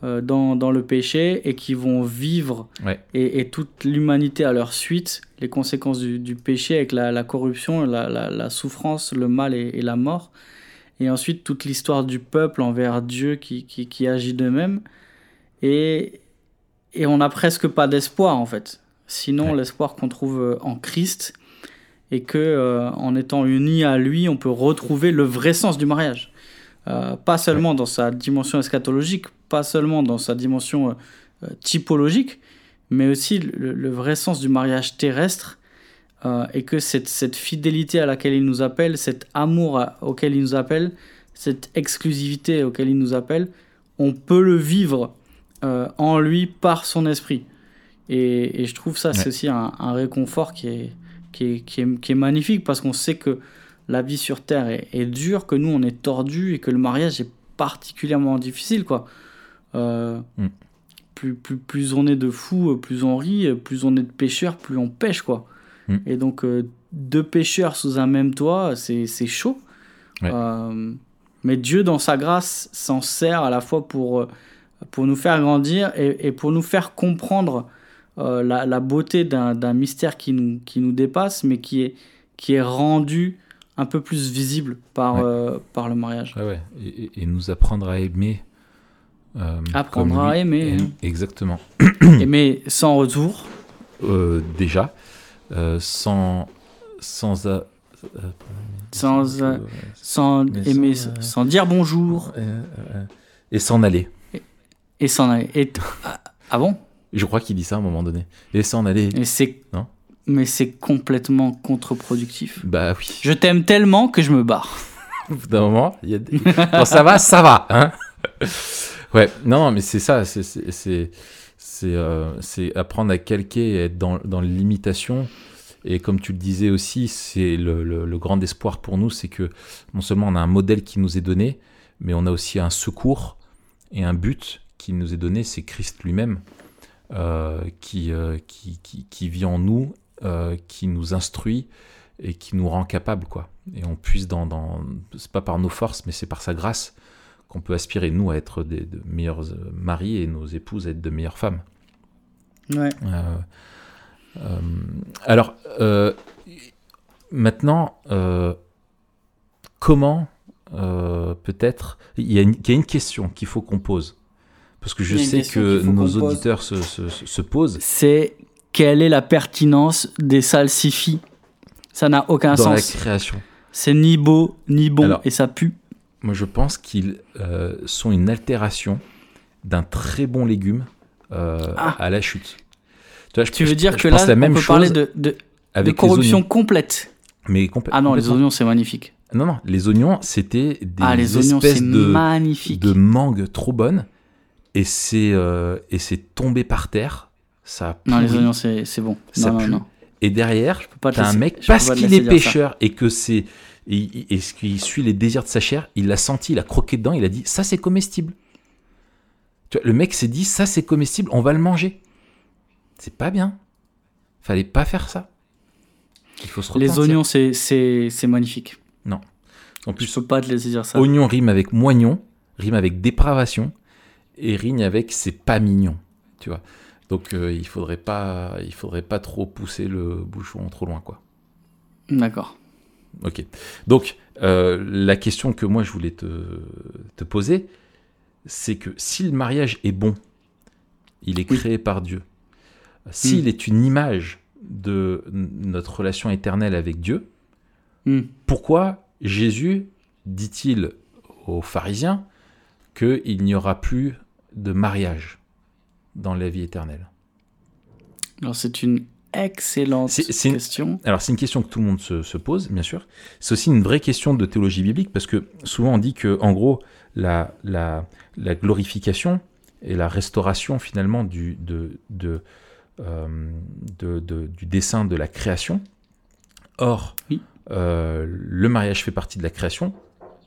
dans, dans, le péché et qui vont vivre et, et, toute l'humanité à leur suite, les conséquences du, du péché avec la, la corruption, la, la, souffrance, le mal et, et, la mort. Et ensuite toute l'histoire du peuple envers Dieu qui, qui, qui agit de même. Et, et on n'a presque pas d'espoir en fait. Sinon, Ouais. l'espoir qu'on trouve euh, en Christ et que euh, en étant unis à lui, on peut retrouver le vrai sens du mariage. Euh, pas seulement dans sa dimension eschatologique, pas seulement dans sa dimension euh, euh, typologique, mais aussi le, le vrai sens du mariage terrestre. euh, et que cette, cette fidélité à laquelle il nous appelle, cet amour à- auquel il nous appelle, cette exclusivité auquel il nous appelle, on peut le vivre euh, en lui par son esprit. Et, et je trouve ça, c'est Ouais. aussi un, un réconfort qui est, qui est, qui est, qui est magnifique parce qu'on sait que la vie sur Terre est, est dure, que nous on est tordus et que le mariage est particulièrement difficile. Quoi. Euh, Mm. plus, plus, plus on est de fous, euh, plus on rit, euh, plus on est de pêcheurs, plus on pêche. Quoi. Mm. Et donc, euh, deux pêcheurs sous un même toit, c'est c'est chaud. Ouais. Euh, mais Dieu, dans sa grâce, s'en sert à la fois pour, pour nous faire grandir et, et pour nous faire comprendre la, la beauté d'un mystère qui nous, qui nous dépasse, mais qui est, qui est rendu un peu plus visible par, Ouais. par le mariage. Ouais. Et nous apprendre à aimer. Euh, Apprendre à aimer, aime. hein. Exactement. Aimer sans retour. Euh, déjà, euh, sans. Sans. a- euh, Sans, euh, Sans aimer, sans, euh, sans dire bonjour et s'en aller. et s'en aller. Et ah, ah bon? Je crois qu'il dit ça à un moment donné. Et s'en aller. Mais c'est Non? mais c'est complètement contre-productif. Bah oui. Je t'aime tellement que je me barre. Au bout d'un moment, il y a des- quand ça va, ça va. Hein ouais, non, mais c'est ça. C'est c'est- euh, apprendre à calquer et être dans, dans l'imitation. Et comme tu le disais aussi, c'est le, le- le grand espoir pour nous, c'est que non seulement on a un modèle qui nous est donné, mais on a aussi un secours et un but qui nous est donné, c'est Christ lui-même, euh, qui, euh, qui, qui, qui vit en nous, euh, qui nous instruit et qui nous rend capable, quoi. Et on puisse dans, dans c'est pas par nos forces, mais c'est par sa grâce qu'on peut aspirer nous à être des, de meilleurs euh, maris et nos épouses à être de meilleures femmes. Ouais. Euh, euh, alors, maintenant, comment peut-être il y, a une- il y a une question qu'il faut qu'on pose parce que je sais que nos auditeurs se, se- se- se posent C'est quelle est la pertinence des salsifis? Ça n'a aucun dans la sens. création. C'est ni beau ni bon Alors, et ça pue. Moi, je pense qu'ils euh, sont une altération d'un très bon légume euh, Ah. à la chute. Tu, vois, je- Tu veux je- dire je que là, la on même peut chose parler de, de, de avec corruption les oignons. complète. Mais Ah non, les oignons, c'est magnifique. Non, non, les oignons, c'était des ah, les espèces de, magnifique. de mangue trop bonnes. Et c'est euh, tombé par terre. Ça Non, les oignons, c'est bon. Ça non, non, pue. non. Et derrière, Je peux pas te t'as un mec, parce qu'il est ça. pêcheur et que c'est. Et, et ce qu'il suit les désirs de sa chair, il l'a senti, il a croqué dedans, il a dit Ça, c'est comestible. Tu vois, le mec s'est dit Ça, c'est comestible, on va le manger. C'est pas bien. Fallait pas faire ça. Il faut se Les oignons, c'est- c'est c'est magnifique. En Je plus, peux pas te laisser dire ça. oignon rime avec moignon, rime avec dépravation, et rime avec c'est pas mignon. Tu vois. Donc euh, il faudrait pas, il faudrait pas trop pousser le bouchon trop loin, quoi. D'accord. Ok. Donc, euh, la question que moi je voulais te, te poser, c'est que si le mariage est bon, il est Oui. créé par Dieu, s'il Mm. est une image de notre relation éternelle avec Dieu, Hmm. pourquoi Jésus dit-il aux pharisiens qu'il n'y aura plus de mariage dans la vie éternelle? Alors, c'est une excellente C'est- c'est une- question. Alors, c'est une question que tout le monde se, se pose, bien sûr. C'est aussi une vraie question de théologie biblique, parce que souvent on dit que, en gros, la, la, la glorification et la restauration, finalement, du, de, de, euh, de- de- du dessin de la création. Or, Oui. euh, le mariage fait partie de la création.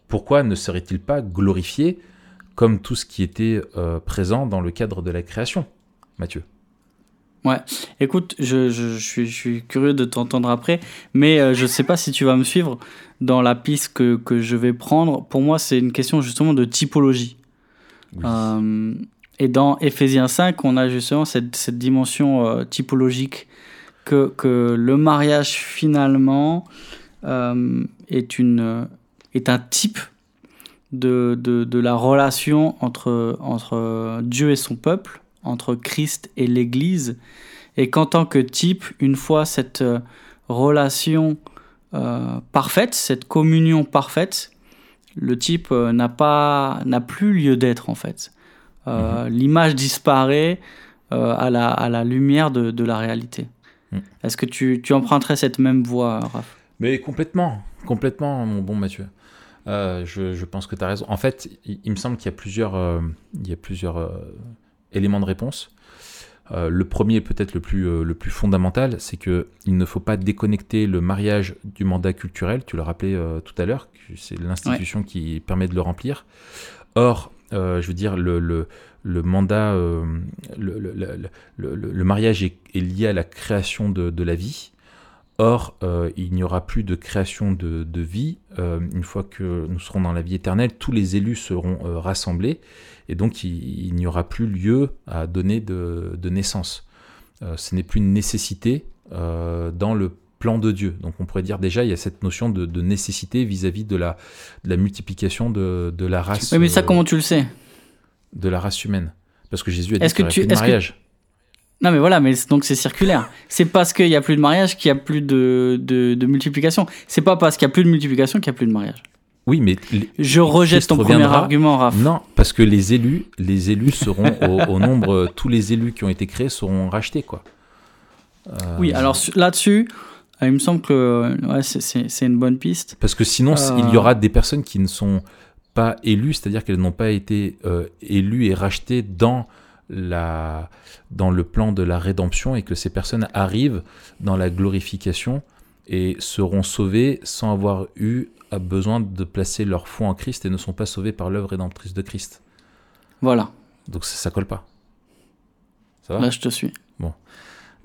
Pourquoi ne serait-il pas glorifié comme tout ce qui était euh, présent dans le cadre de la création, Mathieu? Écoute, je, je- je suis, je suis curieux de t'entendre après, mais euh, je ne sais pas si tu vas me suivre dans la piste que, que je vais prendre. Pour moi, c'est une question justement de typologie. Oui. Euh, et dans Ephésiens 5, on a justement cette, cette dimension euh, typologique que, que le mariage finalement est, une, est un type de, de, de la relation entre, entre Dieu et son peuple, entre Christ et l'Église, et qu'en tant que type, une fois cette euh, relation euh, parfaite, cette communion parfaite, le type euh, n'a pas n'a plus lieu d'être en fait. Euh, Mhm. L'image disparaît à, la, à la lumière de, de la réalité. Mhm. Est-ce que tu, tu emprunterais cette même voie, Raph? Mais complètement, complètement, mon bon Mathieu. Je, je pense que tu as raison. En fait, il, il me semble qu'il y a plusieurs, il y a plusieurs éléments de réponse. Euh, le premier, peut-être le plus, euh, le plus fondamental, c'est que il ne faut pas déconnecter le mariage du mandat culturel. Tu l'as rappelé euh, tout à l'heure, c'est l'institution qui permet de le remplir. Or, je veux dire, le, le, le mandat, le, le- mariage est, est lié à la création de, de la vie. Or, euh, il n'y aura plus de création de, de vie. Euh, une fois que nous serons dans la vie éternelle, tous les élus seront euh, rassemblés et donc il, il n'y aura plus lieu à donner de, de naissance. Ce n'est plus une nécessité dans le plan de Dieu. Donc on pourrait dire déjà, il y a cette notion de, de nécessité vis-à-vis de la, multiplication de, la race. Oui, mais ça, comment tu le sais? de la race humaine. Parce que Jésus a dit Est-ce qu'il tu- que- mariage. Non, mais voilà, mais donc c'est circulaire. C'est parce qu'il n'y a plus de mariage qu'il n'y a plus de, de, de multiplication. C'est pas parce qu'il n'y a plus de multiplication qu'il n'y a plus de mariage. Oui, mais Je rejette ton premier argument, Raph. Non, parce que les élus, les élus seront au, au nombre, euh, tous les élus qui ont été créés seront rachetés, quoi. Euh, Oui, alors su- là-dessus, euh, il me semble que ouais, c'est- une bonne piste. Parce que sinon, Euh. il y aura des personnes qui ne sont pas élues, c'est-à-dire qu'elles n'ont pas été euh, élues et rachetées dans la dans le plan de la rédemption et que ces personnes arrivent dans la glorification et seront sauvées sans avoir eu à besoin de placer leur foi en Christ et ne sont pas sauvées par l'œuvre rédemptrice de Christ. Voilà, Donc ça, ça colle pas. Ça va? Là je te suis.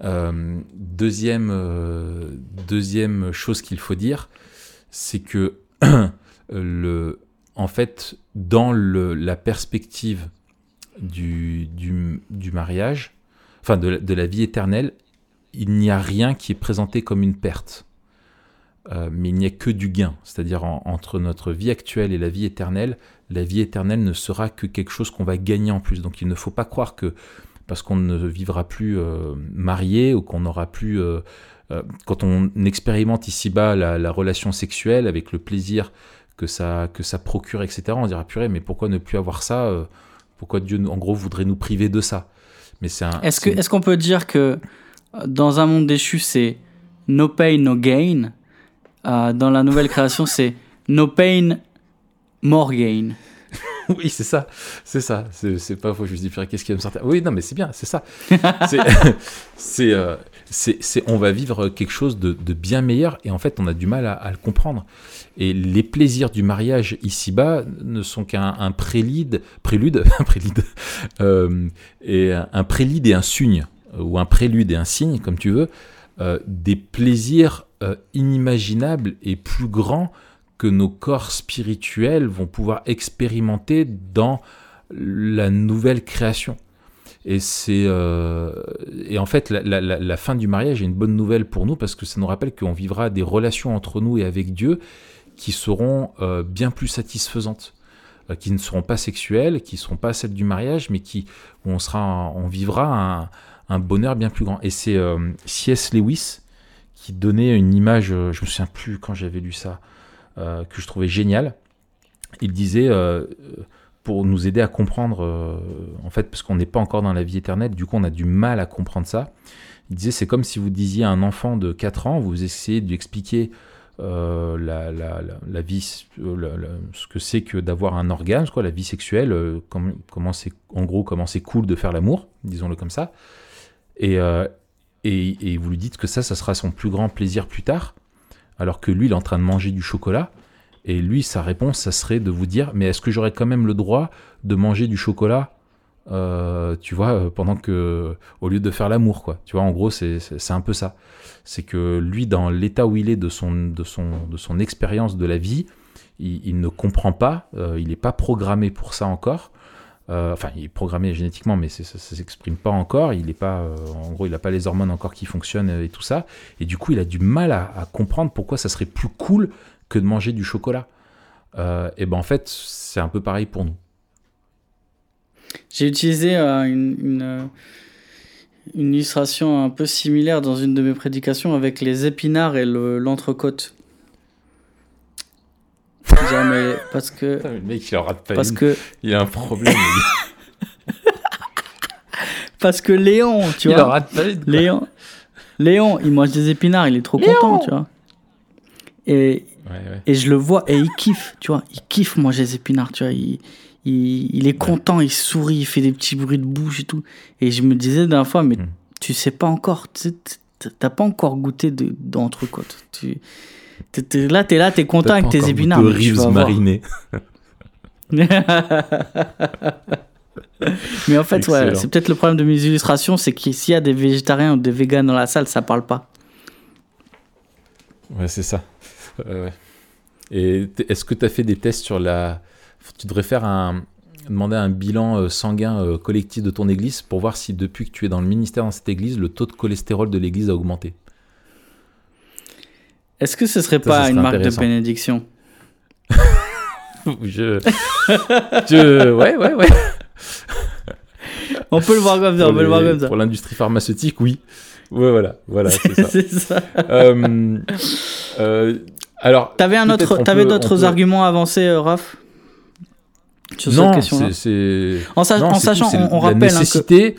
Euh, deuxième, euh, deuxième chose qu'il faut dire, c'est que le, en fait, dans le, la perspective du, du, mariage, enfin de, de la vie éternelle, il n'y a rien qui est présenté comme une perte. Euh, mais il n'y a que du gain. C'est-à-dire en- entre notre vie actuelle et la vie éternelle, la vie éternelle ne sera que quelque chose qu'on va gagner en plus. Donc il ne faut pas croire que parce qu'on ne vivra plus euh, marié ou qu'on n'aura plus... euh, quand on expérimente ici-bas la, la relation sexuelle avec le plaisir que ça, que ça procure, etc., on dira, purée, mais pourquoi ne plus avoir ça Pourquoi Dieu, en gros, voudrait nous priver de ça? Mais c'est un... Est-ce que- c'est- est-ce qu'on peut dire que dans un monde déchu, c'est no pain, no gain? Euh, Dans la nouvelle création, c'est no pain, more gain. Oui, c'est ça, c'est ça. C'est pas faux. Je me dis, qu'est-ce qui va me sortir? Oui, non, mais c'est bien, c'est ça. C'est, c'est, euh, c'est, on va vivre quelque chose de, bien meilleur et en fait, on a du mal à, le comprendre. Et les plaisirs du mariage ici-bas ne sont qu'un un prélude, prélude, un prélude, euh, et un, prélude et un signe, ou un prélude et un signe, comme tu veux, euh, des plaisirs euh, inimaginables et plus grands que nos corps spirituels vont pouvoir expérimenter dans la nouvelle création. Et c'est euh, et en fait la, fin du mariage est une bonne nouvelle pour nous parce que ça nous rappelle qu'on vivra des relations entre nous et avec Dieu qui seront euh, bien plus satisfaisantes, euh, qui ne seront pas sexuelles, qui ne seront pas celles du mariage, mais qui où on vivra un, bonheur bien plus grand. Et c'est C.S. Lewis qui donnait une image, je me souviens plus quand j'avais lu ça, que je trouvais génial. Il disait, pour nous aider à comprendre, euh, en fait, parce qu'on n'est pas encore dans la vie éternelle, du coup on a du mal à comprendre ça. Il disait, c'est comme si vous disiez à un enfant de 4 ans, vous essayez de lui expliquer euh, la, vie, euh, ce que c'est que d'avoir un organe, quoi, la vie sexuelle, com- comment c'est, en gros, comment c'est cool de faire l'amour, disons-le comme ça. Et, et, et vous lui dites que ça, ça sera son plus grand plaisir plus tard, alors que lui, il est en train de manger du chocolat. Et lui, sa réponse, ça serait de vous dire, mais est-ce que j'aurais quand même le droit de manger du chocolat, euh, tu vois, euh, pendant que, au lieu de faire l'amour, quoi. Tu vois, en gros, c'est un peu ça. C'est que lui, dans l'état où il est de son, de son, de son expérience de la vie, il, ne comprend pas, euh, il n'est pas programmé pour ça encore. Enfin, il est programmé génétiquement, mais ça ne s'exprime pas encore. Il est pas, en gros, il n'a pas les hormones encore qui fonctionnent et tout ça. Et du coup, il a du mal à comprendre pourquoi ça serait plus cool que de manger du chocolat. Euh, et ben en fait, c'est un peu pareil pour nous. J'ai utilisé euh, une, une, euh, une illustration un peu similaire dans une de mes prédications avec les épinards et le- l'entrecôte. Genre, mais parce que. Putain, mais le mec, il en rate pas Parce une. que, Il a un problème. parce que Léon, tu il en vois. rate pas une. Léon, Léon, il mange des épinards, il est trop content, tu vois. Et, Ouais, et je le vois et il kiffe, tu vois. Il kiffe manger des épinards, tu vois. Il, il, il est content, il sourit, il fait des petits bruits de bouche et tout. Et je me disais la dernière fois, mais Mm. tu sais pas encore, tu t- t'as pas encore goûté de- d'entrecôte. Tu, t'es- t'es là, t'es là, t'es content avec tes épinards. vas voir. marinés. mais en fait, ouais, c'est peut-être le problème de mes illustrations, c'est que s'il y a des végétariens ou des véganes dans la salle, ça parle pas. Ouais, c'est ça. Et est-ce que tu as fait des tests sur la. Tu devrais faire un. demander un bilan euh, sanguin euh, collectif de ton église pour voir si depuis que tu es dans le ministère dans cette église, le taux de cholestérol de l'église a augmenté? Est-ce que ce serait Ça, pas ça une marque de bénédiction? Je. je... Ouais, ouais, ouais. On peut le voir comme ça, on Pour peut le voir comme ça. Pour l'industrie pharmaceutique, oui. Ouais, voilà, voilà, c'est ça. C'est ça. Euh, euh, alors, T'avais un autre, t'avais d'autres peut- arguments avancés, euh, Raph Sur non, c'est- c'est. En, sa- en sachant, tout, on, on la rappelle hein, que- nécessité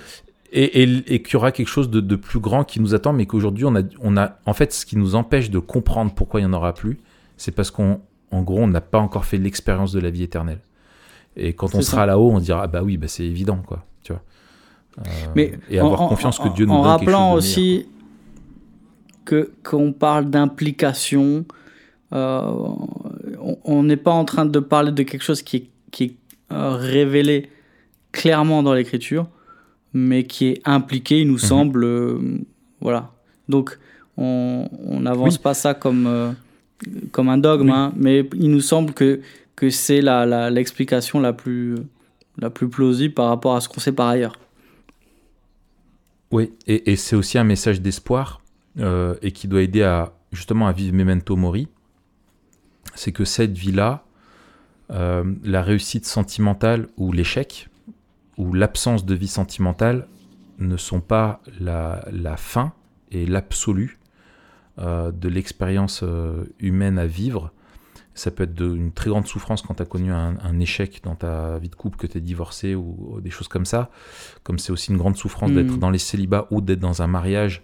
et, et- et qu'il y aura quelque chose de, de plus grand qui nous attend, mais qu'aujourd'hui on a, on a, en fait, ce qui nous empêche de comprendre pourquoi il n'y en aura plus, c'est parce qu'en en gros, on n'a pas encore fait l'expérience de la vie éternelle. Et quand on sera là-haut, on dira ah bah oui, bah c'est évident quoi, tu vois. Euh, Mais et avoir en- confiance que Dieu nous En donne quelque rappelant chose de meilleur, aussi que qu'on parle d'implication, on- on n'est pas en train de parler de quelque chose qui est, qui est euh, révélé clairement dans l'écriture, mais qui est impliqué, il nous Mhm. semble. euh, voilà. Donc, on n'avance Oui. pas ça comme, euh, comme un dogme, Oui. hein, mais il nous semble que, que c'est la- la- l'explication la, plus, la plus plausible par rapport à ce qu'on sait par ailleurs. Oui, et, et c'est aussi un message d'espoir euh, et qui doit aider à justement à vivre Memento Mori. C'est que cette vie-là, euh, la réussite sentimentale ou l'échec ou l'absence de vie sentimentale ne sont pas la, la fin et l'absolu euh, de l'expérience euh, humaine à vivre. Ça peut être de- une très grande souffrance quand tu as connu un, un échec dans ta vie de couple, que tu es divorcé ou, ou des choses comme ça. Comme c'est aussi une grande souffrance d'être dans les célibats ou d'être dans un mariage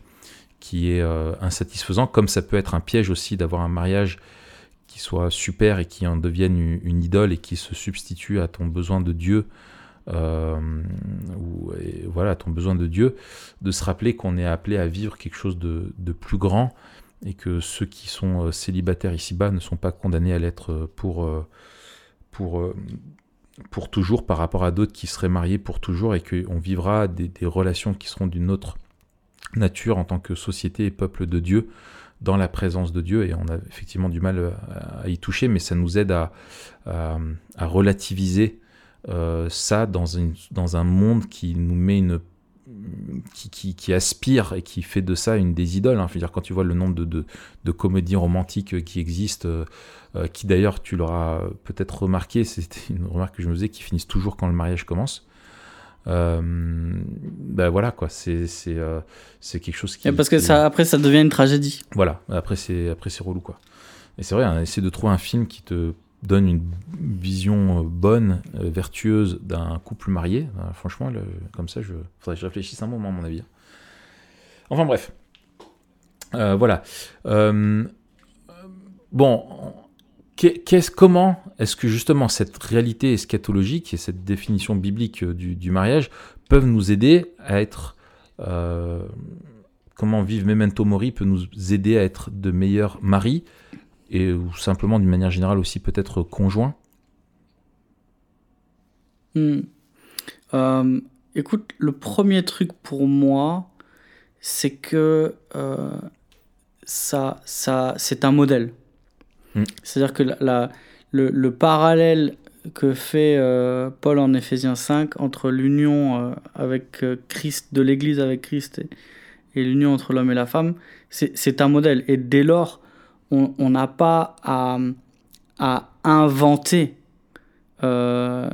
qui est euh, insatisfaisant, comme ça peut être un piège aussi d'avoir un mariage qui soit super et qui en devienne une, idole et qui se substitue à ton besoin de Dieu, euh, ou voilà, ton besoin de Dieu, de se rappeler qu'on est appelé à vivre quelque chose de, de plus grand et que ceux qui sont euh, célibataires ici-bas ne sont pas condamnés à l'être euh, pour, toujours par rapport à d'autres qui seraient mariés pour toujours et qu'on vivra des relations qui seront d'une autre nature en tant que société et peuple de Dieu dans la présence de Dieu et on a effectivement du mal euh, à, y toucher mais ça nous aide à, relativiser euh, ça dans, un monde qui nous met une qui, aspire et qui fait de ça une des idoles. hein. Je veux dire, quand tu vois le nombre de, comédies romantiques qui existent, euh, qui d'ailleurs, tu l'auras peut-être remarqué, c'était une remarque que je me faisais, qui finissent toujours quand le mariage commence. Euh, ben voilà, quoi, c'est c'est euh, quelque chose qui. Et parce que qui- ça, après, ça devient une tragédie. Voilà, après c'est après c'est relou, quoi. Et c'est vrai, hein, essayer de trouver un film qui te donne une vision euh, bonne, euh, vertueuse d'un couple marié. euh, franchement, le- comme ça, je faudrait que je réfléchisse un moment, à mon avis. Enfin bref. Euh, voilà. Bon, qu'est-ce, comment est-ce que justement cette réalité eschatologique et cette définition biblique euh, du, mariage peuvent nous aider à être... euh, comment vivre Memento Mori peut nous aider à être de meilleurs maris et ou simplement d'une manière générale aussi peut-être conjoints Hmm. Euh, écoute, le premier truc pour moi, c'est que ça, ça, c'est un modèle. Hmm. C'est-à-dire que la, la- le, le parallèle que fait euh, Paul en Éphésiens 5 entre l'union euh, avec euh, Christ, de l'Église avec Christ et, et l'union entre l'homme et la femme, c'est un modèle. Et dès lors, on n'a pas à, à inventer euh,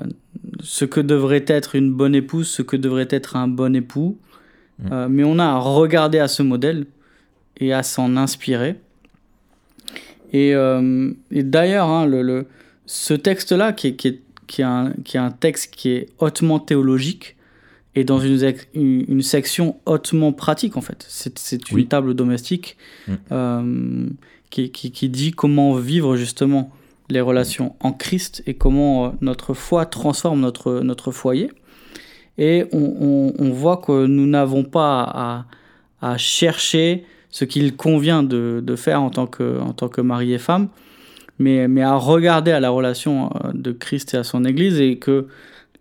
ce que devrait être une bonne épouse, ce que devrait être un bon époux. Mm. Euh, mais on a à regarder à ce modèle et à s'en inspirer. Et, euh, et d'ailleurs, hein, le, le- ce texte-là, qui est, qui, est, qui, est un, qui est un texte qui est hautement théologique, est dans une, sec- une, une section hautement pratique, en fait. C'est une Oui. table domestique Mm. euh, qui, qui, qui dit comment vivre justement les relations en Christ et comment euh, notre foi transforme notre, notre foyer. Et on, on- on voit que nous n'avons pas à, à chercher ce qu'il convient de, de faire en tant, que, en tant que mari et femme, mais, mais à regarder à la relation euh, de Christ et à son Église et que,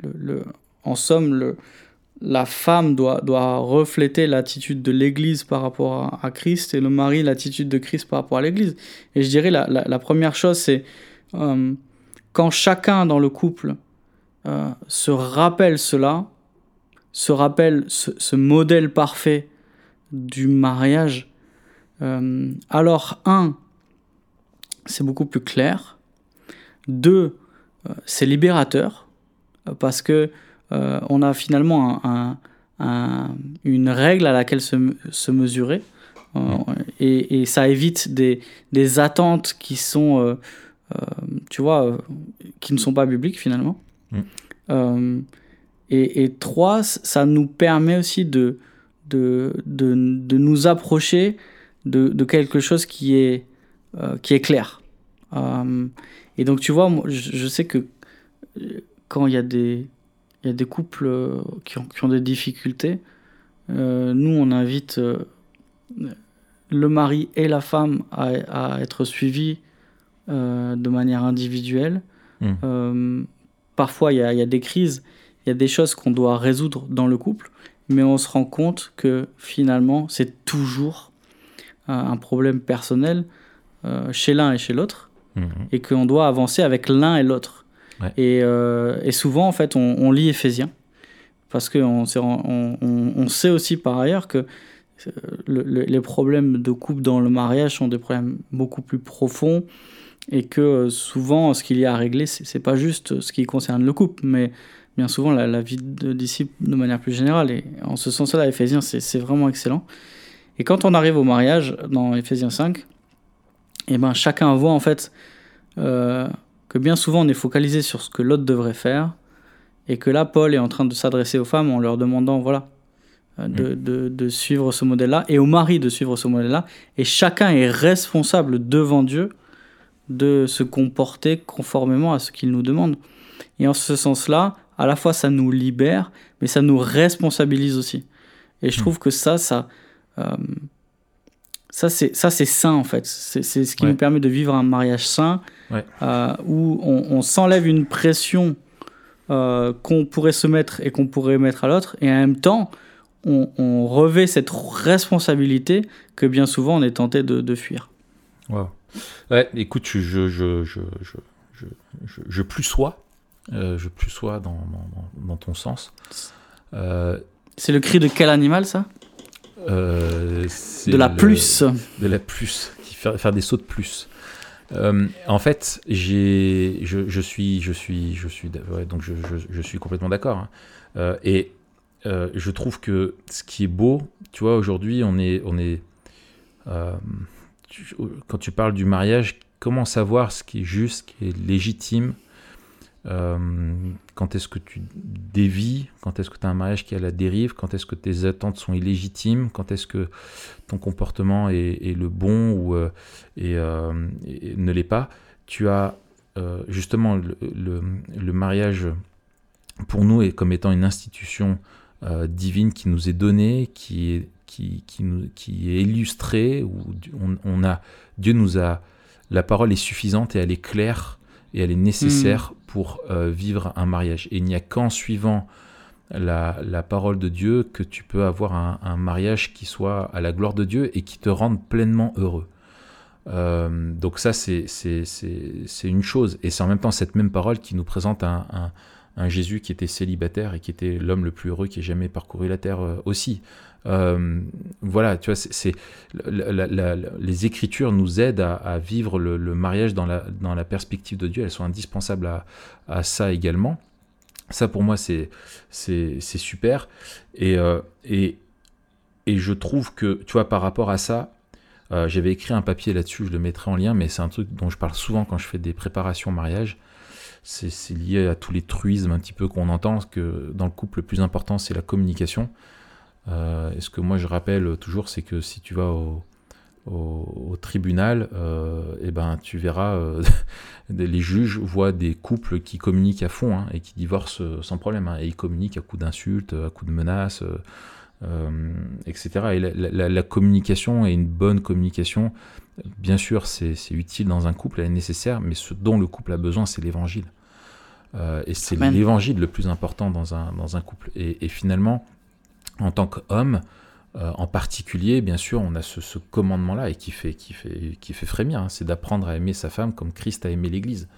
le, le- en somme, le, la femme doit, doit refléter l'attitude de l'Église par rapport à, Christ et le mari l'attitude de Christ par rapport à l'Église. Et je dirais la, la, la première chose, c'est euh, quand chacun dans le couple euh, se rappelle cela, se rappelle ce, ce modèle parfait du mariage, euh, alors un, c'est beaucoup plus clair. Deux, euh, c'est libérateur euh, parce que euh, on a finalement un- un- un- une règle à laquelle se, se mesurer et, et ça évite des, des attentes qui sont, tu vois, qui ne sont pas bibliques finalement. Mm. Et, et trois, ça nous permet aussi de, de, de, de nous approcher de, de quelque chose qui est, euh, qui est clair. Euh, et donc, tu vois, moi, je, je sais que euh, quand il y a des, y a des couples qui ont, qui ont des difficultés, euh, nous, on invite le mari et la femme à, à être suivis de manière individuelle. Mm. Euh, parfois, il y, y a des crises, il y a des choses qu'on doit résoudre dans le couple, mais on se rend compte que finalement, c'est toujours un problème personnel euh, chez l'un et chez l'autre Mhm. et qu'on doit avancer avec l'un et l'autre. Ouais. Et, euh, et souvent, en fait, on, on lit Éphésiens, parce qu'on on, on- sait aussi par ailleurs que euh, le- le- les problèmes de couple dans le mariage sont des problèmes beaucoup plus profonds, et que souvent, ce qu'il y a à régler, c'est pas juste ce qui concerne le couple, mais bien souvent la, la vie de disciple de manière plus générale. Et en ce sens-là, Éphésiens, c'est c'est vraiment excellent. Et quand on arrive au mariage, dans Éphésiens 5, et ben, chacun voit en fait euh, que bien souvent on est focalisé sur ce que l'autre devrait faire, et que là, Paul est en train de s'adresser aux femmes en leur demandant, voilà, euh, de, de- de suivre ce modèle-là, et aux maris de suivre ce modèle-là, et chacun est responsable devant Dieu de se comporter conformément à ce qu'il nous demande. Et en ce sens-là, à la fois ça nous libère, mais ça nous responsabilise aussi. Et je Mm. trouve que ça, ça, euh, ça c'est ça c'est sain en fait. C'est ce qui nous permet de vivre un mariage sain euh, où on, s'enlève une pression euh, qu'on pourrait se mettre et qu'on pourrait mettre à l'autre et en même temps on, revêt cette responsabilité que bien souvent on est tenté de, fuir. Wow. ouais écoute je je je je je, je, plus sois je plus sois dans, dans ton sens. C'est le cri de quel animal ça? Euh, De la le- plus. De la plus, qui fait faire des sauts de plus. Euh, en fait, j'ai, je, je suis, je suis, je suis, ouais, donc je, je, je suis complètement d'accord. hein. Euh, et je trouve que ce qui est beau, tu vois, aujourd'hui, on est, on est, tu- quand tu parles du mariage, comment savoir ce qui est juste, ce qui est légitime Quand est-ce que tu dévis? Quand est-ce que tu as un mariage qui est à la dérive? Quand est-ce que tes attentes sont illégitimes? Quand est-ce que ton comportement est, le bon ou euh, euh, ne l'est pas? Tu as euh, justement le, mariage pour nous comme étant une institution euh, divine qui nous est donnée, qui est, illustrée, où on, a, Dieu nous a, la parole est suffisante et elle est claire et elle est nécessaire pour euh, vivre un mariage. Et il n'y a qu'en suivant la, parole de Dieu que tu peux avoir un, mariage qui soit à la gloire de Dieu et qui te rende pleinement heureux. Euh, donc ça, c'est une chose. Et c'est en même temps cette même parole qui nous présente un Jésus qui était célibataire et qui était l'homme le plus heureux qui ait jamais parcouru la terre euh, aussi. Euh, voilà, tu vois, c'est les Écritures nous aident à, vivre le, mariage dans la, perspective de Dieu. Elles sont indispensables à, ça également. Ça, pour moi, c'est super. Et, et, je trouve que, tu vois, par rapport à ça, j'avais écrit un papier là-dessus, je le mettrai en lien, mais c'est un truc dont je parle souvent quand je fais des préparations mariage c'est lié à tous les truismes un petit peu qu'on entend, que dans le couple, le plus important, c'est la communication. Euh, et ce que moi je rappelle toujours, c'est que si tu vas au, tribunal, et euh, eh ben, tu verras, euh, les juges voient des couples qui communiquent à fond hein, et qui divorcent sans problème. Hein. et ils communiquent à coups d'insultes, à coups de menaces, etc. Et la, communication et une bonne communication, bien sûr, c'est utile dans un couple, elle est nécessaire, mais ce dont le couple a besoin, c'est l'évangile. Euh, et c'est l'évangile le plus important dans un, dans un couple. Et, finalement, en tant qu'homme, euh, en particulier, bien sûr, on a ce, commandement-là et qui fait, qui fait, qui fait frémir, hein, c'est d'apprendre à aimer sa femme comme Christ a aimé l'Église.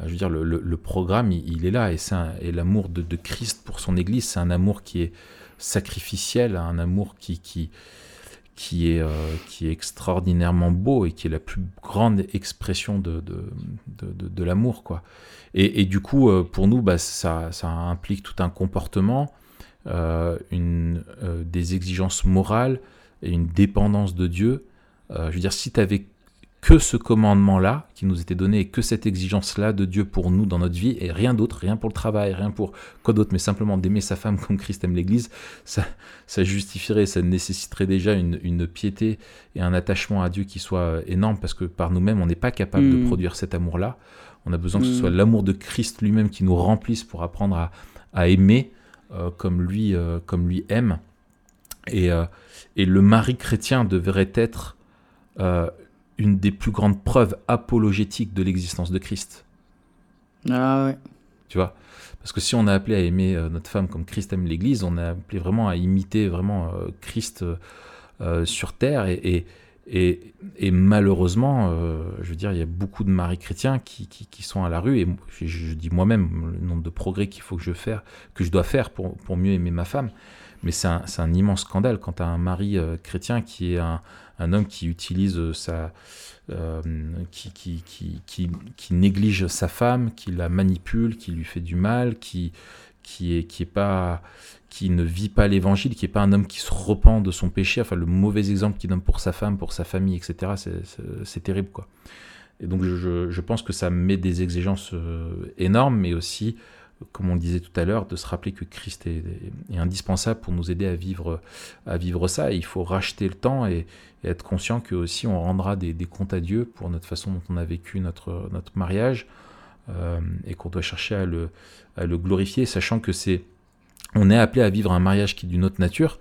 Euh, je veux dire, le, le, programme, il, est là, et, et l'amour de, de, Christ pour son Église, c'est un amour qui est sacrificiel, un amour qui, qui, qui est, qui est extraordinairement beau et qui est la plus grande expression de, de, de, de l'amour. quoi. Et, du coup, euh, pour nous, bah, ça, implique tout un comportement, euh, une, euh, des exigences morales et une dépendance de Dieu. je veux dire, si tu avais que ce commandement-là qui nous était donné et que cette exigence-là de Dieu pour nous dans notre vie et rien d'autre, rien pour le travail, rien pour quoi d'autre, mais simplement d'aimer sa femme comme Christ aime l'Église, ça, ça justifierait, ça nécessiterait déjà une, piété et un attachement à Dieu qui soit énorme parce que par nous-mêmes, on n'est pas capable de hmm. produire cet amour-là. On a besoin que ce mm. soit l'amour de Christ lui-même qui nous remplisse pour apprendre à, aimer euh, comme, lui, euh, comme lui aime. Et, euh, et, le mari chrétien devrait être une des plus grandes preuves apologétiques de l'existence de Christ. Ah ouais. Tu vois? Parce que si on a appelé à aimer notre femme comme Christ aime l'Église, on a appelé vraiment à imiter vraiment Christ sur terre et et, malheureusement, euh, je veux dire, il y a beaucoup de maris chrétiens qui, sont à la rue, et je, dis moi-même le nombre de progrès qu'il faut que je, faire, que je dois faire pour, mieux aimer ma femme. Mais c'est un, immense scandale quand tu as un mari euh, chrétien qui est un, homme qui utilise sa. Euh, qui, néglige sa femme, qui la manipule, qui lui fait du mal, qui, qui pas qui ne vit pas l'évangile, qui n'est pas un homme qui se repent de son péché, enfin le mauvais exemple qu'il donne pour sa femme, pour sa famille, etc., c'est terrible. quoi. Et donc je, pense que ça met des exigences euh, énormes, mais aussi, comme on le disait tout à l'heure, de se rappeler que Christ est, indispensable pour nous aider à vivre, à vivre ça. Il faut racheter le temps et, être conscient que aussi on rendra des, comptes à Dieu pour notre façon dont on a vécu notre, notre mariage euh, et qu'on doit chercher à le glorifier, sachant que c'est on est appelé à vivre un mariage qui est d'une autre nature,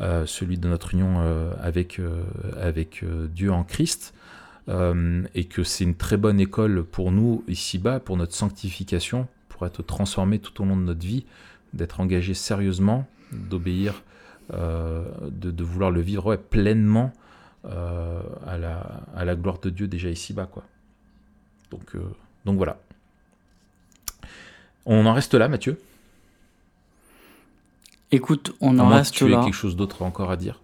euh, celui de notre union euh, avec, euh, Dieu en Christ, et que c'est une très bonne école pour nous ici-bas, pour notre sanctification, pour être transformé tout au long de notre vie, d'être engagé sérieusement, d'obéir, de, vouloir le vivre pleinement à, la, à la gloire de Dieu déjà ici-bas. Quoi. Donc, donc voilà. On en reste là, Mathieu? Écoute, on en reste tu là. as quelque chose d'autre encore à dire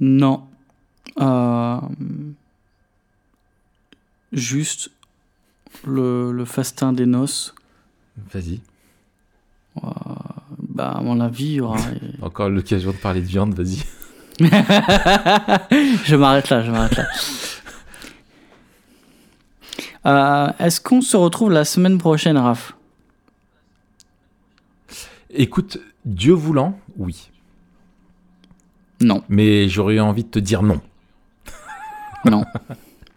Non. Euh, juste le, le, fastin des noces. Vas-y. Euh, bah, à mon avis, il y aura. encore l'occasion de parler de viande, vas-y. je m'arrête là, je m'arrête là. Euh, est-ce qu'on se retrouve la semaine prochaine, Raph? Écoute, Dieu voulant, oui. Non. Mais j'aurais eu envie de te dire non. Non.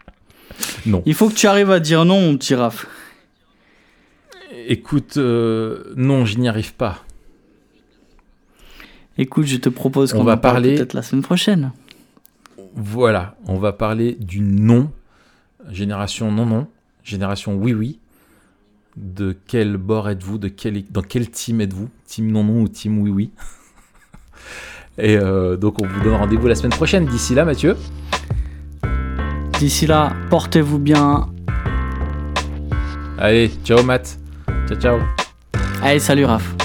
non. Il faut que tu arrives à dire non, mon petit Raph. Écoute, euh, non, je n'y arrive pas. Écoute, je te propose qu'on va parler peut-être la semaine prochaine. Voilà, on va parler du non, génération non non, génération oui oui, de quel bord êtes-vous, de quel, dans quel team êtes-vous, team non non ou team oui oui? Et euh, donc on vous donne rendez-vous la semaine prochaine. D'ici là, Mathieu. D'ici là, portez-vous bien. Allez, ciao Matt. Ciao ciao. Allez, salut Raph.